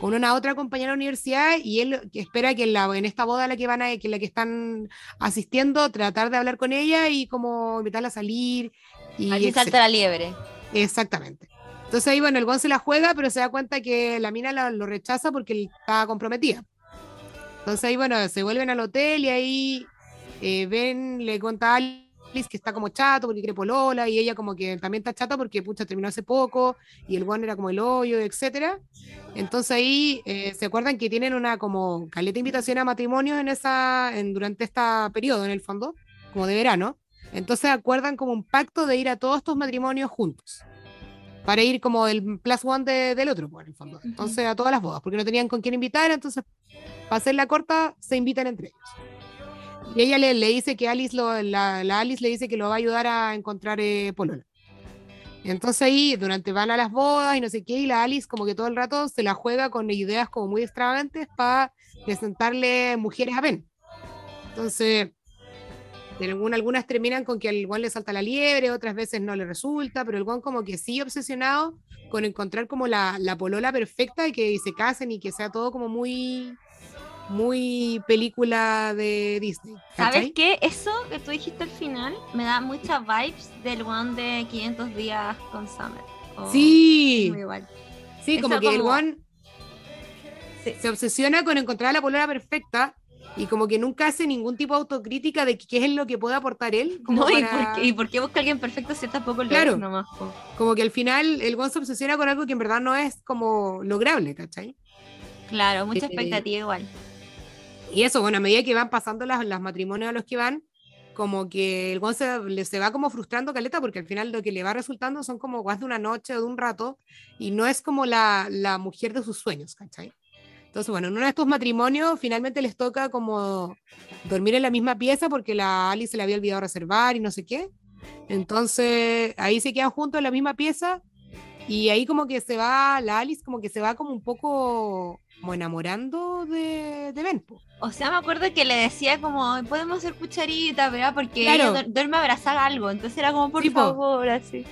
con una otra compañera de la universidad y él espera que en, la, en esta boda a la que van a, que la que están asistiendo, tratar de hablar con ella y como invitarla a salir. Y salta la liebre. Exactamente. Entonces ahí, bueno, el Gon se la juega, pero se da cuenta que la mina lo rechaza porque está comprometida. Entonces ahí, bueno, se vuelven al hotel y ahí eh, Ben le cuenta a Alice que está como chato porque quiere polola y ella como que también está chata porque pucha terminó hace poco y el Gon era como el hoyo, etcétera. Entonces ahí eh, se acuerdan que tienen una como caleta invitación a matrimonios en esa, en, durante este periodo en el fondo, como de verano. Entonces acuerdan como un pacto de ir a todos estos matrimonios juntos para ir como el plus one del otro, pues, en el fondo. Entonces, a todas las bodas, porque no tenían con quién invitar, entonces, para hacer la corta, se invitan entre ellos. Y ella le, le dice que Alice, lo, la, Alice le dice que lo va a ayudar a encontrar eh, Polola. Entonces ahí, durante van a las bodas y no sé qué, y la Alice como que todo el rato se la juega con ideas como muy extravagantes para presentarle mujeres a Ben. Entonces, algunas terminan con que al guan le salta la liebre, otras veces no le resulta, pero el guan como que sigue obsesionado con encontrar como la, la polola perfecta y que se casen y que sea todo como muy muy película de Disney. ¿Sabes qué? Eso que tú dijiste al final me da muchas vibes del one de 500 días con Summer. sí. igual. Sí, como que el one se obsesiona con encontrar la polola perfecta y como que nunca hace ningún tipo de autocrítica de qué es lo que puede aportar él. no, ¿y, por qué, busca a alguien perfecto si tampoco lo claro, nomás? Como que al final el Gon se obsesiona con algo que en verdad no es como lograble, ¿cachai? Claro, mucha eh, expectativa igual. Y eso, bueno, a medida que van pasando las, las matrimonios a los que van, como que el Gon se, se, va como frustrando caleta porque al final lo que le va resultando son como más de una noche o de un rato y no es como la, la mujer de sus sueños, ¿cachai? Entonces, bueno, en uno de estos matrimonios finalmente les toca como dormir en la misma pieza porque la Alice se le había olvidado reservar y no sé qué. Entonces, ahí se quedan juntos en la misma pieza y ahí como que se va, la Alice como que se va como un poco como enamorando de, de Ben. O sea, me acuerdo que le decía como, podemos hacer cucharita, ¿verdad? Porque ella duerme abrazar algo, entonces era como, por favor, así.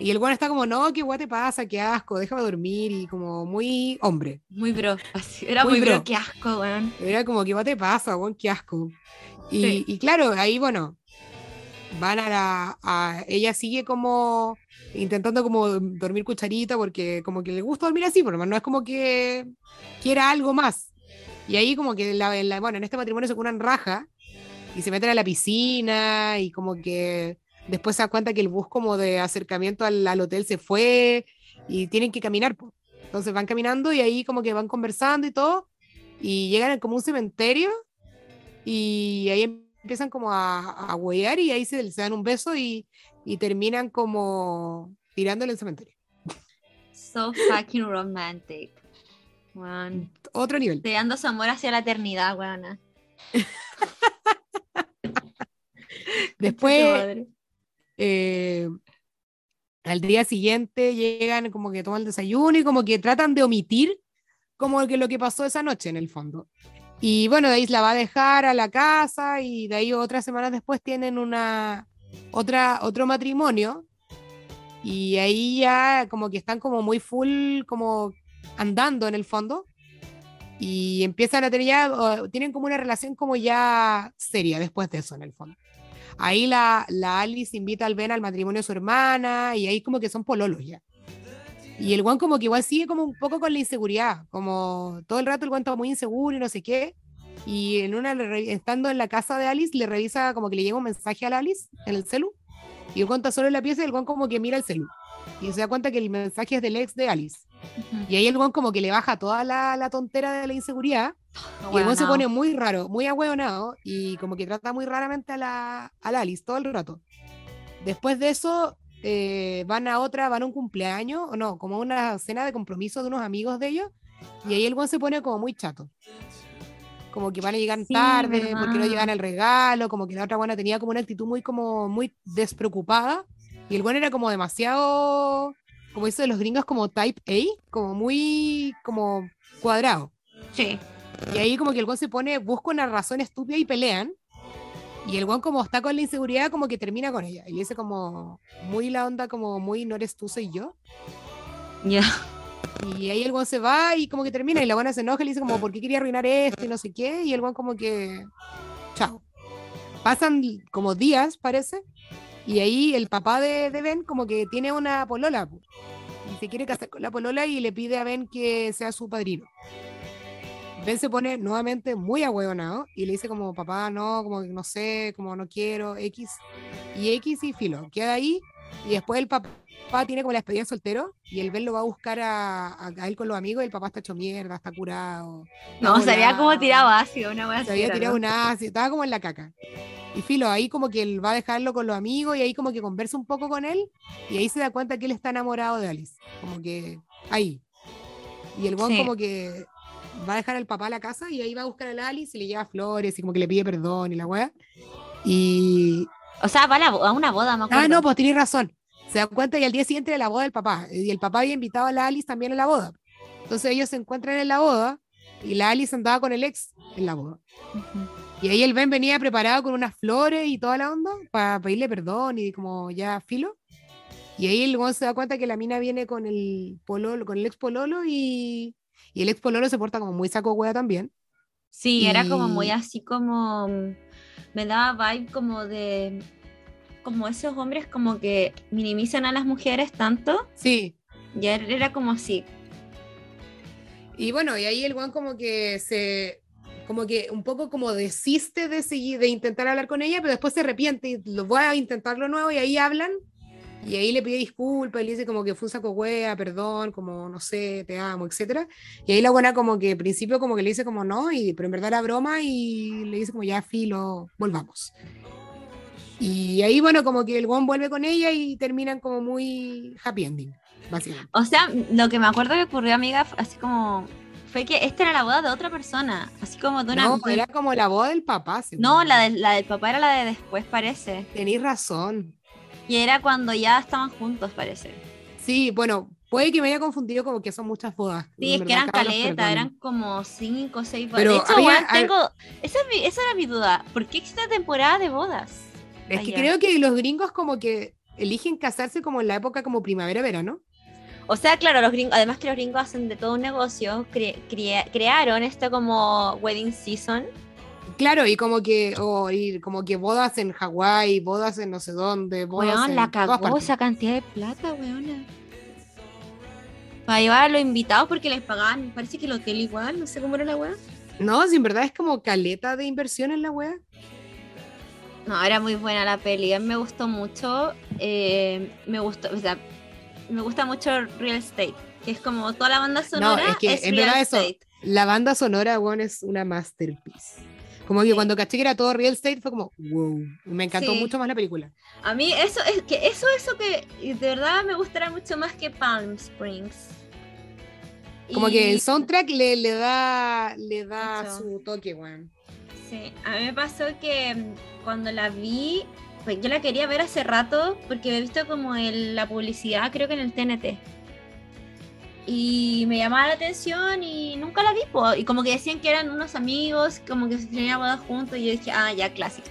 Y el guan está como, no, qué guay te pasa, qué asco, déjame dormir. Y como muy hombre. Muy bro. era muy, bro. qué asco, weón. Era como, qué guay te pasa, weón, qué asco. Y, y, claro, ahí, bueno, van a la. A, ella sigue como intentando como dormir cucharita porque como que le gusta dormir así, pero no es como que quiera algo más. Y ahí como que, la, bueno, en este matrimonio se curan raja y se meten a la piscina y como que Después se da cuenta que el bus como de acercamiento al, hotel se fue y tienen que caminar. Entonces van caminando y ahí como que van conversando y todo. Y llegan como un cementerio y ahí empiezan como a, a huear y ahí se, se dan un beso y, y terminan como tirándole el cementerio. So fucking romantic. Otro nivel. Te dando su amor hacia la eternidad, weona. Después, eh, al día siguiente llegan como que toman el desayuno y como que tratan de omitir como que lo que pasó esa noche en el fondo. Y bueno, de ahí la va a dejar a la casa y de ahí otras semanas después tienen una otra otro matrimonio y ahí ya como que están como muy full como andando en el fondo y empiezan a tener ya tienen como una relación como ya seria después de eso en el fondo. Ahí la, la Alice invita al Ben al matrimonio de su hermana y ahí como que son pololos ya. Y el guan como que igual sigue como un poco con la inseguridad, como todo el rato el guan está muy inseguro y no sé qué. Y en una, estando en la casa de Alice, le revisa como que le llega un mensaje a Alice en el celu. Y el guan está solo en la pieza y el guan como que mira el celu. Y se da cuenta que el mensaje es del ex de Alice. Y ahí el guan como que le baja toda la, la tontera de la inseguridad. y el guan se pone muy raro, muy ahueonado. Y como que trata muy raramente a la, a la Alice todo el rato. Después de eso, eh, van a otra, van a un cumpleaños, o no, como una cena de compromiso de unos amigos de ellos, y ahí el buen se pone como muy chato. Como que van a llegar tarde, porque no llegan al regalo, como que la otra buena tenía como una actitud muy como muy despreocupada, y el buen era como demasiado, como eso de los gringos, como type A, como muy como cuadrado. Sí. Y ahí como que el buen se pone, busca una razón estúpida y pelean, y el guan como está con la inseguridad, como que termina con ella. Y dice como, muy la onda, como muy, no eres tú, soy yo. Ya. Y ahí el guan se va y como que termina. Y la buena se enoja y le dice como, ¿por qué quería arruinar esto? Y no sé qué. Y el guan como que, chao. Pasan como días, parece. Y ahí el papá de, Ben como que tiene una polola. Y se quiere casar con la polola y le pide a Ben que sea su padrino. Ben se pone nuevamente muy ahueonado y le dice como, papá, no, como no sé, como no quiero, X. Y X y filo, queda ahí y después el papá tiene como la despedida soltero y el Ben lo va a buscar a, a, él con los amigos y el papá está hecho mierda, está curado. No, se había como tirado ácido, una buena Se había tirado un ácido, estaba como en la caca. Y filo, ahí como que él va a dejarlo con los amigos y ahí como que conversa un poco con él y ahí se da cuenta que él está enamorado de Alice. Como que ahí. Y el buen como que va a dejar al papá a la casa y ahí va a buscar a Alice y le lleva flores y como que le pide perdón y la weá. Y. O sea, va a, una boda, me Ah, no, pues tienes razón. Se da cuenta y al día siguiente de la boda del papá. Y el papá había invitado a la Alice también a la boda. Entonces ellos se encuentran en la boda y la Alice andaba con el ex en la boda. Y ahí el Ben venía preparado con unas flores y toda la onda para pedirle perdón y como ya filo. Y ahí el se da cuenta que la mina viene con el pololo, con el ex pololo y, y el ex pololo se porta como muy saco hueá también. Sí, era como muy así como. Me daba vibe como de. Como esos hombres como que minimizan a las mujeres tanto. Sí. Ya era como así. Y bueno, y ahí el guan como que se. Como que un poco como desiste de seguir, de intentar hablar con ella, pero después se arrepiente y lo voy a intentarlo nuevo y ahí hablan y ahí le pide disculpas, y le dice como que fue un saco wea, perdón, como no sé, te amo, etcétera. Y ahí la buena como que al principio como que le dice como no, y, pero en verdad era broma y le dice como ya filo, volvamos. Y ahí bueno, como que el guan vuelve con ella y terminan como muy happy ending, básicamente. O sea, lo que me acuerdo que ocurrió, amiga, así como fue que esta era la boda de otra persona, así como de una... No, era como la boda del papá. No, la, la del papá era la de después, parece. Tenéis razón. Y era cuando ya estaban juntos, parece. Sí, bueno, puede que me haya confundido como que son muchas bodas. Sí, es que eran caletas, eran como cinco o seis bodas. de hecho, tengo... Esa, era mi duda. ¿Por qué existe temporada de bodas? Es que creo que los gringos como que eligen casarse como en la época como primavera-verano. O sea, claro, los gringos, además que los gringos hacen de todo un negocio, crearon esto como wedding season Claro, y como que, o ir como que bodas en Hawái, bodas en no sé dónde, bodas weón, la cagó esa cantidad de plata, weón. Para llevar a los invitados porque les pagaban, parece que el hotel igual, no sé cómo era la weá. No, si en verdad es como caleta de inversión en la weá. No, era muy buena la peli, a mí me gustó mucho, eh, me gustó, o sea, me gusta mucho Real Estate, que es como toda la banda sonora. No, es que en verdad eso, la banda sonora, weón, es una masterpiece. Como que cuando caché que era todo real estate fue como, wow, me encantó mucho más la película. A mí eso es que eso eso que de verdad me gustará mucho más que Palm Springs. Como que el soundtrack le, le da le da su toque, weón. Sí, a mí me pasó que mm, cuando la vi, pues yo la quería ver hace rato porque he visto como en la publicidad, creo que en el TNT y me llamaba la atención y nunca la vi. Y como que decían que eran unos amigos, como que se tenían bodas juntos y yo dije, ah, ya, clásica.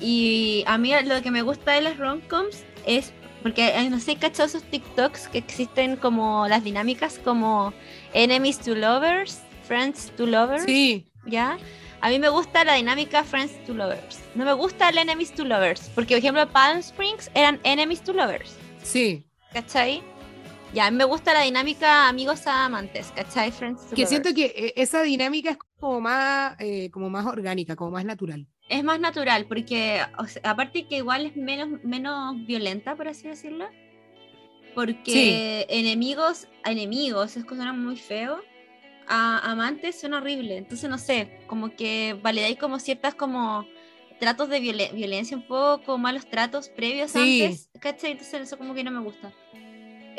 Y a mí lo que me gusta de las romcoms es, porque no sé, cacho esos TikToks que existen como las dinámicas como enemies to lovers, friends to lovers. Sí. ¿Ya? A mí me gusta la dinámica Friends to Lovers. No me gusta el Enemies to Lovers. Porque, por ejemplo, Palm Springs eran Enemies to Lovers. Sí. ¿Cachai? Ya, a mí me gusta la dinámica amigos a amantes, ¿cachai? Friends Que siento que eh, esa dinámica es como más, eh, como más orgánica, como más natural. Es más natural, porque o sea, aparte que igual es menos, menos violenta, por así decirlo. Porque enemigos a enemigos, es que suena muy feo. A amantes suena horrible. Entonces, no sé, como que validáis como ciertas como tratos de violen- violencia un poco, malos tratos previos Sí. antes, ¿cachai? Entonces eso como que no me gusta.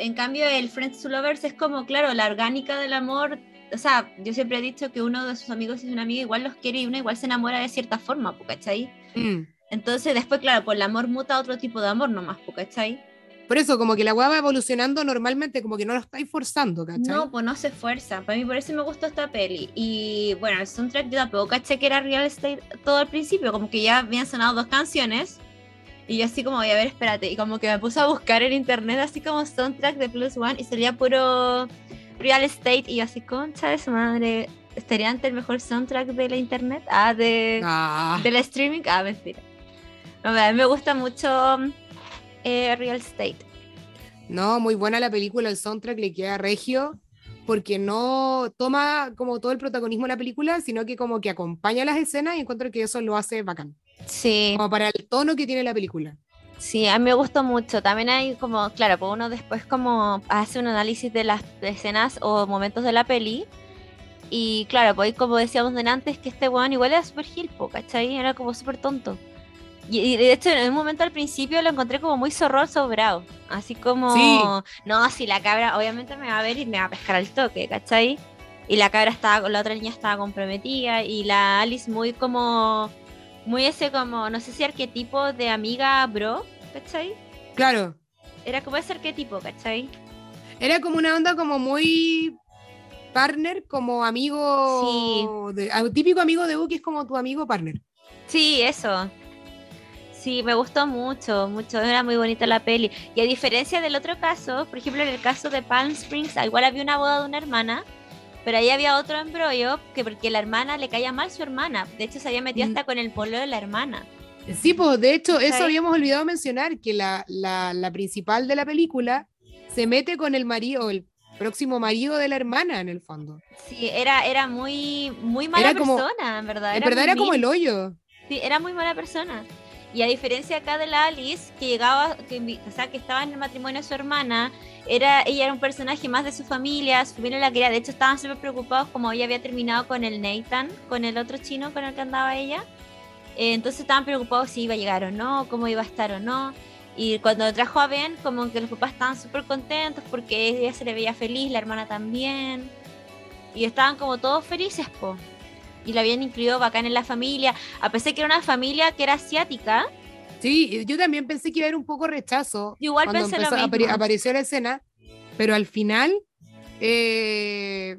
En cambio, el Friends to Lovers es como, claro, la orgánica del amor. O sea, yo siempre he dicho que uno de sus amigos y una amiga igual los quiere y uno igual se enamora de cierta forma, ¿cachai? Mm. Entonces después, claro, por el amor muta a otro tipo de amor nomás, ¿cachai? Por eso, como que la weá va evolucionando normalmente, como que no lo estáis forzando, ¿cachai? No, pues no se esfuerza. Para mí por eso me gustó esta peli. Y bueno, el soundtrack yo tampoco caché que era Real Estate todo al principio, como que ya habían sonado dos canciones. Y yo así como, voy a ver, espérate. Y como que me puse a buscar en internet así como soundtrack de Plus One y salía puro Real Estate. Y yo así, concha de su madre, ¿estaría ante el mejor soundtrack de la internet? Ah, de, Ah, del streaming. Ah, mentira. No, a mí me gusta mucho eh, Real Estate. no, muy buena la película, el soundtrack le queda regio, porque no toma como todo el protagonismo de la película, sino que como que acompaña las escenas y encuentro que eso lo hace bacán, Sí. como para el tono que tiene la película. Sí, a mí me gustó mucho. También hay como, claro, pues uno después como hace un análisis de las escenas o momentos de la peli. Y claro, pues como decíamos de antes, que este weón igual era super gil, po, ¿cachai? Era como súper tonto. Y, y de hecho en un momento al principio lo encontré como muy zorrón sobrado. Así como, Sí. no, si la cabra obviamente me va a ver y me va a pescar al toque, ¿cachai? Y la cabra estaba, la otra niña estaba comprometida y la Alice muy como, muy ese como, no sé si arquetipo de amiga bro, ¿cachai? Claro, Era como ese arquetipo, ¿cachai? era como una onda como muy partner, como amigo, de, ah, típico amigo de U que es como tu amigo partner. Sí, eso. Sí, me gustó mucho, mucho. Era muy bonita la peli. Y a diferencia del otro caso, por ejemplo, en el caso de Palm Springs, igual había una boda de una hermana, pero ahí había otro embrollo que porque la hermana le caía mal su hermana. De hecho, se había metido Mm. hasta con el polo de la hermana. Sí, pues de hecho, eso habíamos olvidado mencionar, que la, la, la principal de la película se mete con el marido, el próximo marido de la hermana en el fondo. Sí, era, era muy, muy mala Era como- persona, en verdad. En Era verdad era como el hoyo. Sí, era muy mala persona. Y a diferencia acá de la Alice, que llegaba, que, o sea, que estaba en el matrimonio de su hermana, era, ella era un personaje más de su familia, su familia la quería. De hecho, estaban súper preocupados como ella había terminado con el Nathan, con el otro chino con el que andaba ella. Eh, entonces estaban preocupados si iba a llegar o no, cómo iba a estar o no. Y cuando trajo a Ben, como que los papás estaban súper contentos porque ella se le veía feliz, la hermana también. Y estaban como todos felices, po. Y la habían incluido bacán en la familia, a pesar que era una familia que era asiática. Sí, yo también pensé que iba a haber un poco rechazo Yo igual cuando pensé lo empezó- apare- mismo. apareció la escena, pero al final, eh,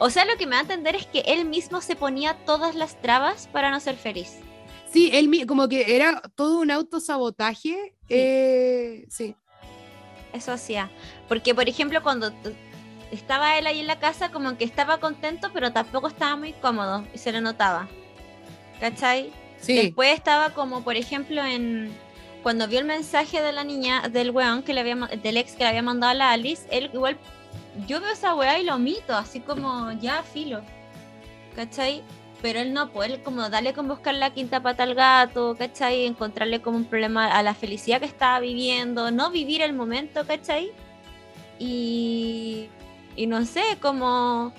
O sea, lo que me da a entender es que él mismo se ponía todas las trabas para no ser feliz. sí, él mi- como que era todo un autosabotaje. eh, sí. Eso hacía. Porque, por ejemplo, cuando estaba él ahí en la casa, como que estaba contento, pero tampoco estaba muy cómodo y se lo notaba. ¿Cachai? Sí, Después estaba como, por ejemplo, en cuando vio el mensaje de la niña, del weón que le había, del ex que le había mandado a la Alice, él igual, yo veo esa weá y lo mito, así como, ya, filo. ¿Cachai? Pero él no, pues él como darle con buscar la quinta pata al gato, ¿cachai? Encontrarle como un problema a la felicidad que estaba viviendo, no vivir el momento, ¿cachai? Y, y no sé, como,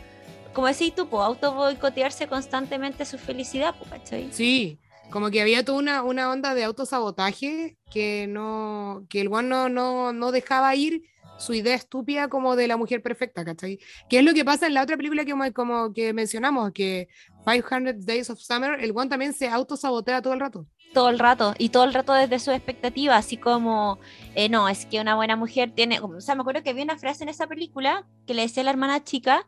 como decís tú, auto boicotearse constantemente su felicidad, pues, ¿cachai? sí. Como que había toda una, una onda de autosabotaje que no, que el one no, no, no dejaba ir su idea estúpida como de la mujer perfecta, ¿cachai? Que es lo que pasa en la otra película que, como que mencionamos, que 500 Days of Summer, el one también se autosabotea todo el rato. Todo el rato y todo el rato desde su expectativa, así como, eh, no, es que una buena mujer tiene, o sea, me acuerdo que vi una frase en esa película que le decía a la hermana chica,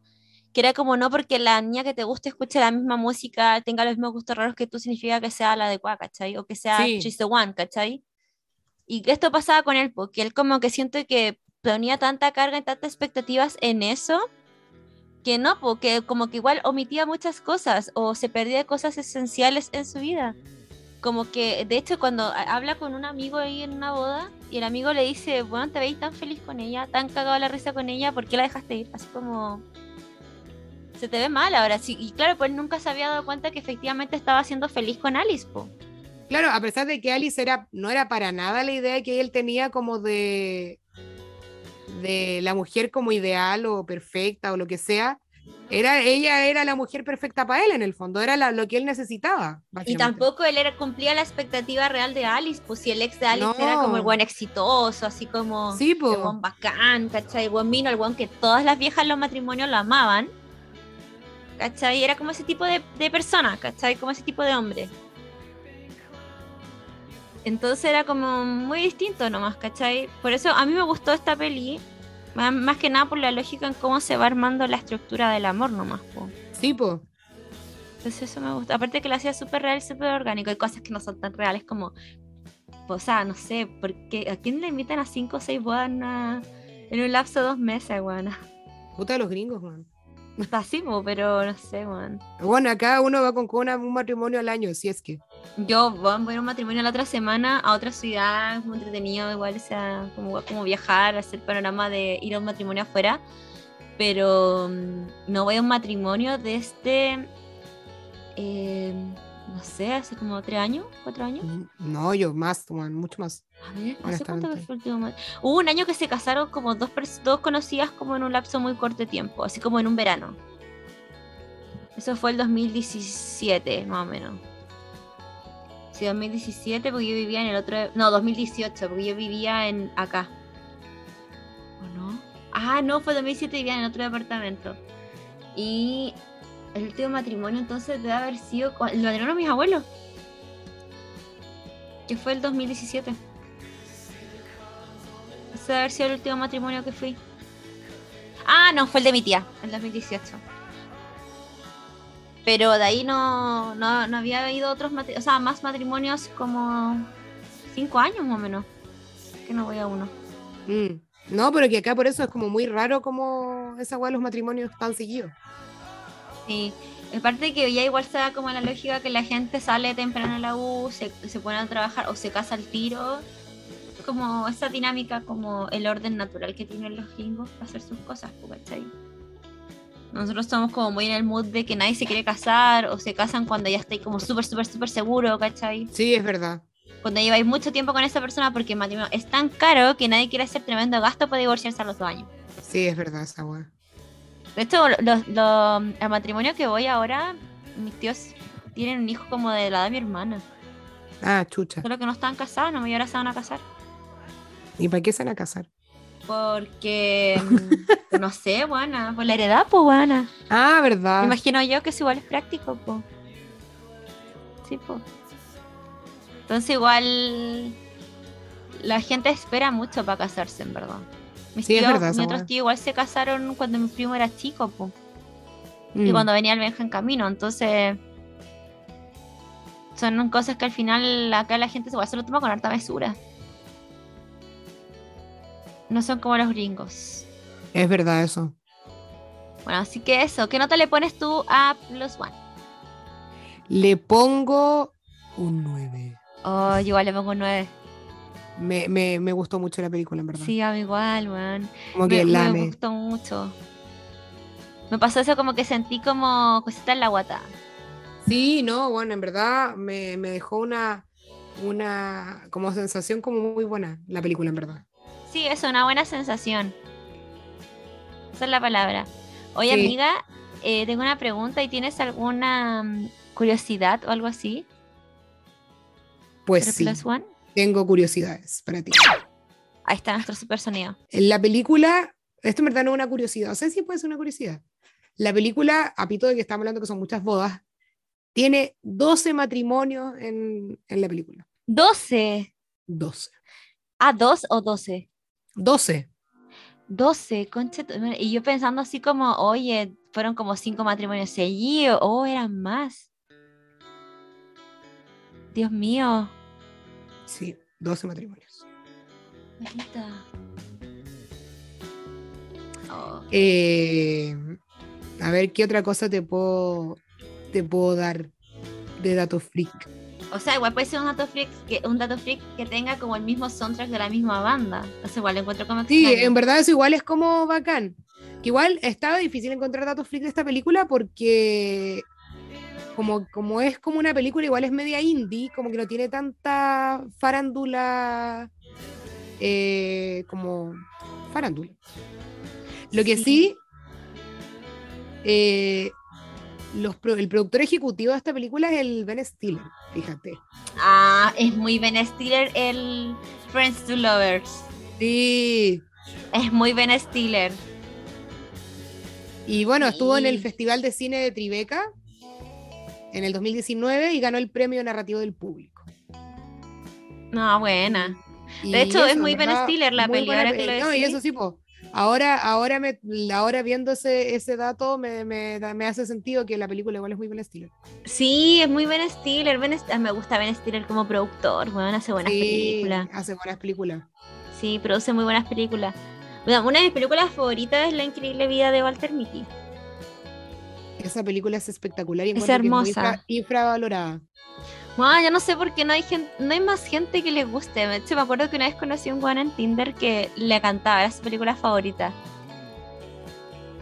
que era como, no porque la niña que te guste escuche la misma música, tenga los mismos gustos raros que tú, significa que sea la adecuada, ¿cachai? O que sea Sí. she's the one, ¿cachai? Y esto pasaba con él, porque él como que siento que ponía tanta carga y tantas expectativas en eso, que no, porque como que igual omitía muchas cosas o se perdía cosas esenciales en su vida. Como que, de hecho, cuando habla con un amigo ahí en una boda y el amigo le dice, bueno, te veis tan feliz con ella, tan cagado la risa con ella, ¿por qué la dejaste ir? Así como, se te ve mal ahora. Sí, y claro, pues nunca se había dado cuenta que efectivamente estaba siendo feliz con Alice, po. Claro, a pesar de que Alice era, no era para nada la idea que él tenía como de, de la mujer como ideal o perfecta o lo que sea, era, ella era la mujer perfecta para él en el fondo, era lo que él necesitaba. Y tampoco él era, cumplía la expectativa real de Alice, pues si el ex de Alice era como el buen exitoso, así como sí, el buen bacán, ¿cachai? El buen vino, el buen que todas las viejas en los matrimonios lo amaban, ¿cachai? Era como ese tipo de, de persona, ¿cachai? Como ese tipo de hombre. Entonces era como muy distinto nomás, ¿cachai? Por eso a mí me gustó esta peli, más, que nada por la lógica en cómo se va armando la estructura del amor nomás, po. Sí, po. Entonces eso me gusta. Aparte que lo hacía súper real, súper orgánico. Hay cosas que no son tan reales como, o sea, no sé, porque ¿a quién le invitan a cinco o seis bodas en, un lapso de dos meses, weón? Puta los gringos, weón. Está así, pero no sé, weón. Bueno, acá uno va con, un matrimonio al año, si es que. Yo voy a un matrimonio la otra semana a otra ciudad, muy entretenido, igual, o sea, como, como viajar, hacer panorama de ir a un matrimonio afuera. Pero mm, no voy a un matrimonio desde. Eh, no sé, hace como tres años, cuatro años. Mm, no, yo más, mucho más. A ver, ¿hace cuánto fue el último Hubo un año que se casaron como dos, dos conocidas como en un lapso muy corto de tiempo, así como en un verano. Eso fue el 2017, más o menos. Sí, 2017, porque yo vivía en el otro. No, 2018, porque yo vivía en acá. ¿O no? Ah, no, fue 2017, vivía en otro departamento. Y el último matrimonio entonces debe haber sido el matrimonio de mis abuelos. Que fue el 2017. Ese debe haber sido el último matrimonio que fui. Ah, no, fue el de mi tía, el 2018. Pero de ahí no, no, había habido otros matrimonios, o sea, más matrimonios como cinco años más o menos. Que no voy a uno. Mm. No, pero que acá por eso es como muy raro como esa weá los matrimonios tan seguidos. Sí, aparte que ya igual se da como la lógica que la gente sale temprano a la U, se, se pone a trabajar o se casa al tiro. Como esa dinámica, como el orden natural que tienen los gringos para hacer sus cosas, ¿cachai? Nosotros estamos como muy en el mood de que nadie se quiere casar o se casan cuando ya estáis como súper, súper, súper seguro, ¿cachai? Sí, es verdad. Cuando lleváis mucho tiempo con esa persona porque el matrimonio es tan caro que nadie quiere hacer tremendo gasto para divorciarse a los dos años. Sí, es verdad esa weá. De hecho, los, los, el matrimonio que voy ahora, mis tíos tienen un hijo como de la edad de mi hermana. Ah, chucha. Solo que no están casados, no me ahora se van a casar. ¿Y para qué se van a casar? Porque, no sé, buena, por la heredad, pues, buena. Ah, verdad. Me imagino yo que es igual es práctico, pues. Sí, pues. Entonces igual la gente espera mucho para casarse, en verdad. Mis sí, tíos, es verdad, mis otros tíos igual se casaron cuando mi primo era chico, pues. Y mm. cuando venía el Benja en camino, entonces son cosas que al final acá la gente se lo toma con harta mesura. No son como los gringos. Es verdad eso. Bueno, así que eso. ¿Qué nota le pones tú a Plus One? Le pongo un 9. Oh, igual le pongo un 9. Me, me, me, gustó mucho la película, en verdad. Sí, a mí igual, man. Como que me, me gustó mucho. Me pasó eso como que sentí como cosita en la guata. Sí, no, bueno, en verdad me, me dejó una, una como sensación como muy buena la película, en verdad. Sí, es una buena sensación. Esa es la palabra. Oye, amiga, eh, tengo una pregunta y tienes alguna mm, curiosidad o algo así. Pues sí. Tengo curiosidades para ti. Ahí está nuestro super sonido. En la película, esto en verdad no es una curiosidad, no sé si puede ser una curiosidad. La película, a pito de que estamos hablando que son muchas bodas, tiene 12 matrimonios en, en la película. ¿12? 12. ¿Ah, dos o 12? 12. 12, concha. Y yo pensando así como, oye, fueron como cinco matrimonios seguidos, o oh, eran más. Dios mío. Sí, 12 matrimonios. Oh. Eh, a ver, ¿qué otra cosa te puedo, te puedo dar de datos freak? O sea, igual puede ser un dato freak que, un dato freak que tenga como el mismo soundtrack de la misma banda. No sé, igual lo encuentro como Sí, extraño. en verdad eso igual es como bacán. Que igual estaba difícil encontrar datos freak de esta película porque como, como es como una película igual es media indie, como que no tiene tanta farándula eh, como farándula. Lo que Sí. sí, eh, los pro- el productor ejecutivo de esta película es el Ben Stiller, fíjate. Ah, es muy Ben Stiller el Friends to Lovers. Sí. Es muy Ben Stiller. Y bueno, estuvo en el. Festival de Cine de Tribeca en el 2019 y ganó el premio narrativo del público. No, buena. Y De hecho, es muy en Ben Stiller la peli, ahora que lo peli. No, y decís. eso sí, po. Ahora, ahora, me, ahora viendo ese, ese dato me, me, me hace sentido que la película igual es muy Ben Stiller. Sí, es muy Ben Stiller. Ben me gusta Ben Stiller como productor, weón, hace buenas Sí, películas. hace buenas películas. Sí, produce muy buenas películas. Bueno, una de mis películas favoritas es La increíble vida de Walter Mitty. Esa película es espectacular y Es muy hermosa. infra- infravalorada. Bueno, yo no sé por qué no hay gente, no hay más gente que le guste. De hecho, me acuerdo que una vez conocí a un weón en Tinder que le cantaba, era su película favorita.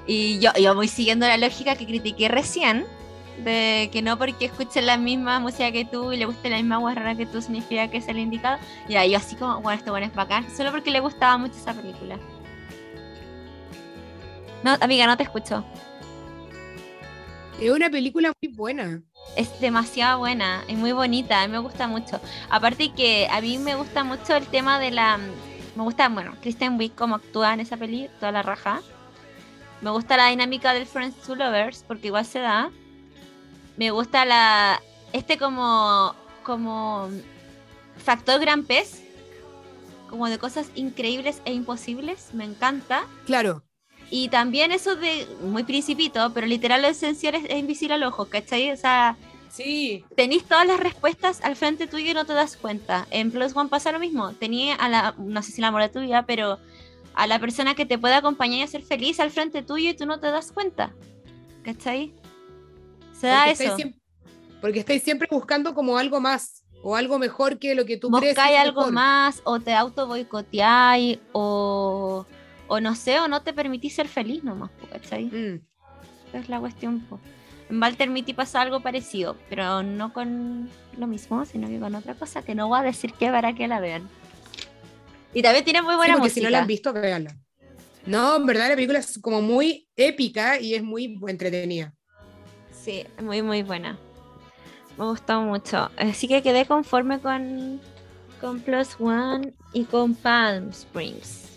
Y yo, yo voy siguiendo la lógica que critiqué recién, de que no porque escuchen la misma música que tú y le guste la misma guarrera que tú significa que es el indicado. Y ahí yo así como, bueno, este bueno es bacán, solo porque le gustaba mucho esa película. No, amiga, no te escucho. Es una película muy buena. Es demasiado buena, es muy bonita, a mí me gusta mucho. Aparte que a mí me gusta mucho el tema de la... Me gusta, bueno, Kristen Wiig como actúa en esa peli, toda la raja. Me gusta la dinámica del Friends to Lovers, porque igual se da. Me gusta la... Este como... como... Factor gran pez. Como de cosas increíbles e imposibles. Me encanta. Claro. Y también eso de... Muy principito, pero literal lo esencial es, es invisible al ojo, ¿cachai? O sea Sí. tenéis todas las respuestas al frente tuyo y no te das cuenta. En Plus One pasa lo mismo. Tenía a la, no sé si la amor tuya, pero a la persona que te puede acompañar y hacer feliz al frente tuyo y tú no te das cuenta. ¿Cachai? Se da Porque eso. estáis, siempre, porque estáis siempre buscando como algo más o algo mejor que lo que tú crees. que Buscáis algo mejor. más o te auto boicoteáis o, o no sé, o no te permitís ser feliz nomás, ¿cachai? Mm. Esa es la cuestión. po. En Walter Mitty pasa algo parecido, pero no con lo mismo, sino que con otra cosa que no voy a decir que para que la vean. Y también tiene muy Sí, buena porque música. si no la han visto, véanla. No, en verdad la película es como muy épica y es muy entretenida. Sí, muy, muy buena. Me gustó mucho. Así que quedé conforme con, con Plus One y con Palm Springs.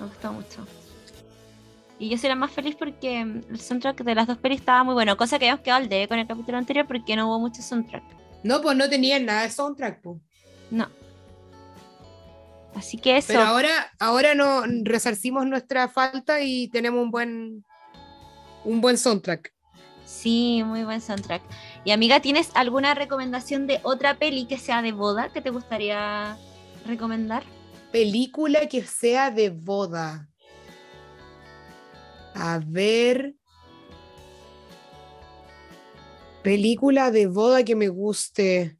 Me gustó mucho. Y yo soy la más feliz porque el soundtrack de las dos pelis estaba muy bueno, cosa que habíamos quedado al debe con el capítulo anterior porque no hubo mucho soundtrack. No, pues no tenían nada de soundtrack. po. No. Así que eso. Pero ahora, ahora no resarcimos nuestra falta y tenemos un buen, un buen soundtrack. Sí, muy buen soundtrack. Y amiga, ¿tienes alguna recomendación de otra peli que sea de boda que te gustaría recomendar? Película que sea de boda. A ver. Película de boda que me guste.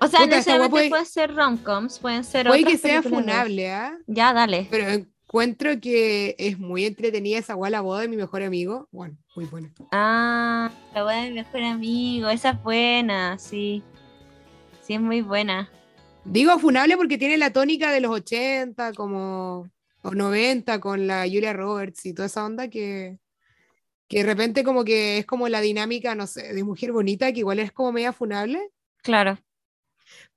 O sea, Puta, necesariamente guapa y- pueden ser romcoms, pueden ser Puede otras que sea funable, ¿ah? Ya, dale. Pero encuentro que es muy entretenida esa guay, la boda de mi mejor amigo. Bueno, muy buena. Ah, la boda de mi mejor amigo, esa es buena, sí. Sí, es muy buena. Digo funable porque tiene la tónica de los 80, como o 90 con la Julia Roberts y toda esa onda que, que de repente como que es como la dinámica, no sé, de mujer bonita, que igual es como media funable, Claro.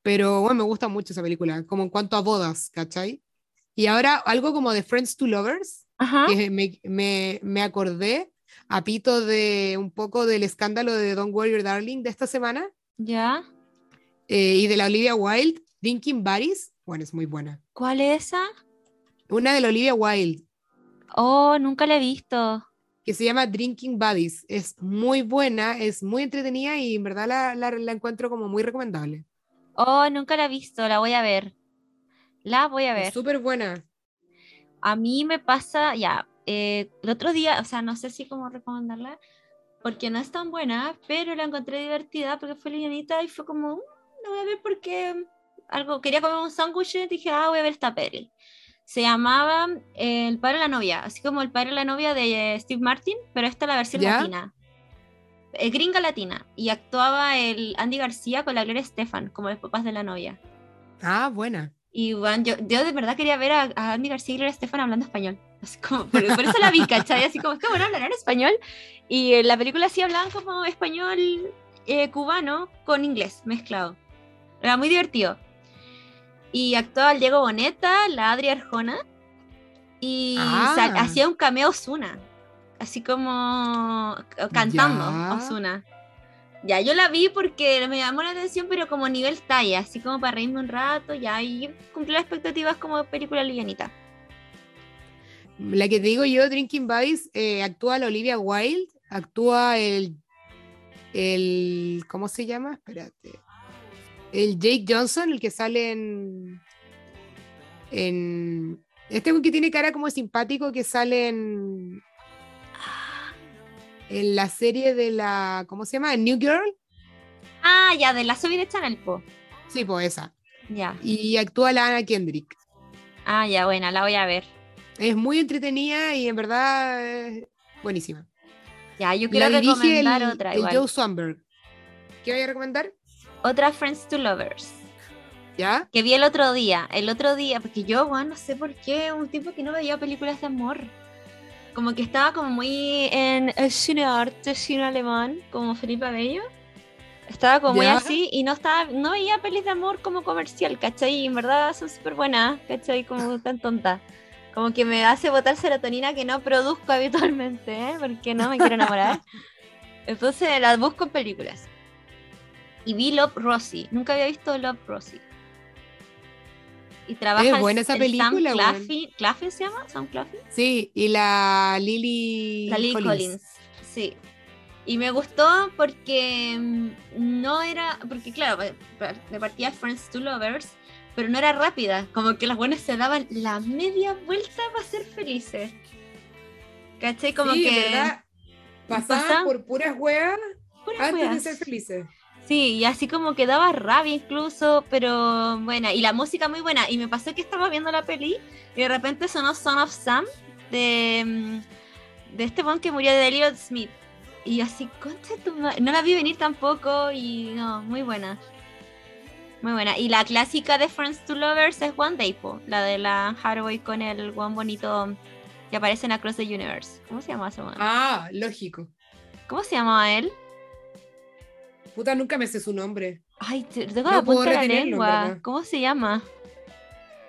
pero bueno, me gusta mucho esa película, como en cuanto a bodas, ¿cachai? Y ahora algo como de Friends to Lovers, Ajá. que me, me, me acordé a pito de un poco del escándalo de Don't Worry Your Darling de esta semana Ya. eh, y de la Olivia Wilde, Drinking Buddies, bueno, es muy buena. ¿Cuál es esa? Una de la Olivia Wilde, Oh, nunca la he visto. que se llama Drinking Buddies. Es muy buena, es muy entretenida y en verdad la, la- la encuentro como muy recomendable. Oh, nunca la he visto, la voy a ver. La voy a ver. súper buena. A mí me pasa, ya, eh, el otro día, o sea, no sé si cómo recomendarla, porque no es tan buena, pero la encontré divertida porque fue livianita y fue como, no voy a ver porque algo, quería comer un sándwich y dije, ah, voy a ver esta peli. Se llamaba eh, El padre de la novia, así como El padre de la novia de Steve Martin, pero esta es la versión latina. Eh, gringa latina. Y actuaba el Andy García con la Gloria Estefan, como los papás de la novia. Ah, buena. Y bueno, yo, yo de verdad quería ver a, Andy García y Gloria Estefan hablando español. Así como, por, eso la vi, ¿cachai? Así como, es que bueno, hablar en español. Y en la película sí hablaban como español eh, cubano con inglés mezclado. Era muy divertido. Y actuaba el Diego Boneta, la Adri Arjona. Y ah. hacía un cameo Osuna. Así como cantando Osuna. Ya, yo la vi porque me llamó la atención, pero como nivel talla, así como para reírme un rato, ya, y cumplí las expectativas como película livianita. La que te digo yo, Drinking Buddies, eh, actúa la Olivia Wilde, actúa el, el, ¿cómo se llama? Espérate. El Jake Johnson, el que sale en, en este que tiene cara como simpático que sale en en la serie de la, ¿cómo se llama? New Girl. Ah, ya, de la de Channel, po. Sí, pues esa. Ya. Y actúa la Anna Kendrick. Ah, ya, buena, la voy a ver. Es muy entretenida y en verdad es buenísima. Ya, yo quiero recomendar otra. El Joe Swanberg. ¿Qué voy a recomendar? Otra Friends to Lovers. ¿Ya? Que vi el otro día. El otro día, porque yo, bueno, no sé por qué, un tiempo que no veía películas de amor como que estaba como muy en el cine arte, cine alemán, como Felipe Abello. Estaba como muy así y no estaba, no veía pelis de amor como comercial, ¿cachai? Y en verdad son súper buenas, ¿cachai? Como tan tonta. Como que me hace botar serotonina que no produzco habitualmente, ¿eh? Porque no me quiero enamorar. Entonces las busco en películas. Y vi Love Rosie. Nunca había visto Love Rosie y trabaja es buena esa película, Sam Claffin, se llama? Sam Claffin. Sí, y la Lily, la Lily Collins. Sí. Y me gustó porque mm, no era, porque claro, me partía Friends to Lovers, pero no era rápida, como que las buenas se daban la media vuelta para ser felices. ¿Caché? Como sí, que... Pasaban por puras huevas antes de ser felices. Sí, y así como que daba rabia incluso, pero buena. Y la música muy buena. Y me pasó que estaba viendo la peli y de repente sonó Son of Sam de, mm, de este buen que murió de Elliot Smith. Y así, concha tu No la vi venir tampoco y no, muy buena. Muy buena. Y la clásica de Friends to Lovers es One Day, po, la de la Hathaway con el buen bonito que aparece en Across the Universe. ¿Cómo se llama ese Ah, lógico. ¿Cómo se llamaba él? Puta, nunca me sé su nombre. Ay, tengo la punta de la lengua. ¿Cómo se llama?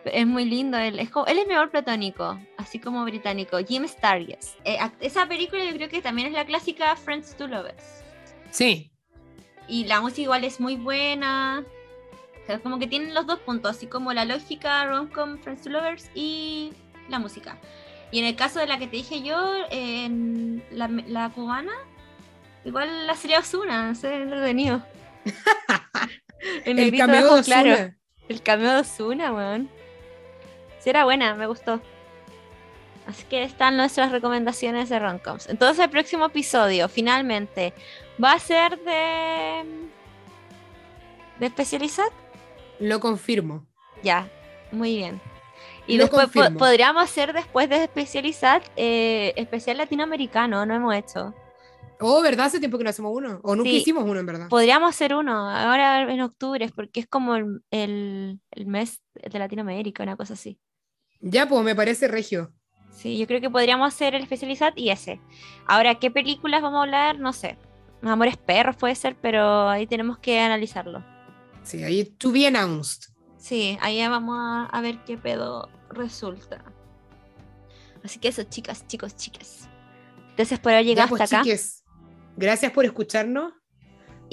Es muy lindo. Él es, él es mi amor platónico, así como británico. Jim Stargess. Eh, esa película yo creo que también es la clásica Friends to Lovers. Sí. Y la música igual es muy buena. como que tienen los dos puntos, así como la lógica rom-com Friends to Lovers y la música. Y en el caso de la que te dije yo, en la, la cubana, Igual la serie Osuna, sé, entretenido. el, el cameo de Claro. El cameo de Osuna, weón. Sí, era buena, me gustó. Así que están nuestras recomendaciones de Roncoms. Entonces el próximo episodio, finalmente, va a ser de. de especializar. Lo confirmo. Ya, muy bien. Y después podríamos hacer después de especializar eh, especial latinoamericano, no hemos hecho. Oh, ¿verdad? Hace tiempo que no hacemos uno. O nunca hicimos uno, en verdad. Podríamos hacer uno, ahora en octubre, porque es como el, el, mes de Latinoamérica, una cosa así. Ya, pues me parece regio. Sí, yo creo que podríamos hacer el especializado y ese. Ahora, ¿qué películas vamos a hablar? No sé. Amores perros puede ser, pero ahí tenemos que analizarlo. Sí, ahí to be announced. Sí, ahí vamos a, a ver qué pedo resulta. Así que eso, chicas, chicos, chicas. Gracias por haber llegado pues, hasta acá. Gracias por escucharnos,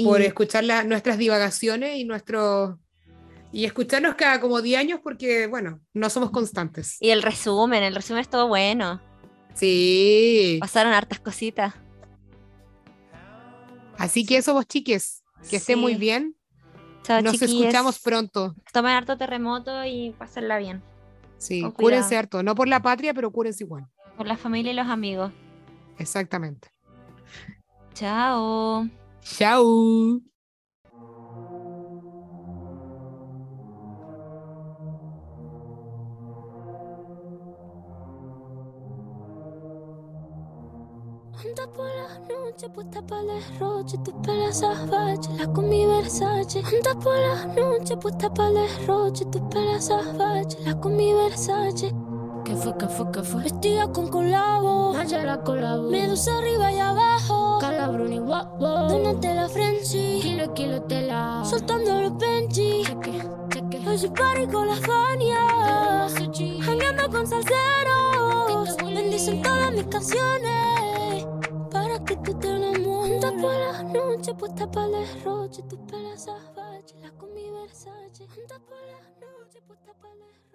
por escuchar nuestras divagaciones y nuestro y escucharnos cada como 10 años porque, bueno, no somos constantes. Y el resumen, el resumen estuvo bueno. Sí. Pasaron hartas cositas. Así que eso vos chiques, que esté muy bien. Nos escuchamos pronto. Tomen harto terremoto y pásenla bien. Sí, cúrense harto, no por la patria, pero cúrense igual. Por la familia y los amigos. Exactamente. Chao. Chao. Anda por la noche, puesta para el derroche, tus pelas salvajes, la con mi Versace. Anda por la noche, puesta para el derroche, tus pelas salvajes, la con mi Versace. ¿Qué fue, qué fue, qué fue? Vestida con colabo, la colabo. Medusa arriba y abajo, Calabruni, wow, wow. Donate la Frenzy, Kilo, kilo, tela. soltando los Benji. Cheque, cheque. Hoy party con la Fania, jangueando con salseros. Bendicen todas mis canciones para que tú te enamores. Anda por la noche, puesta para el derroche, tus pelas salvajes, la con mi Versace. Anda por la noche, puesta para el derroche.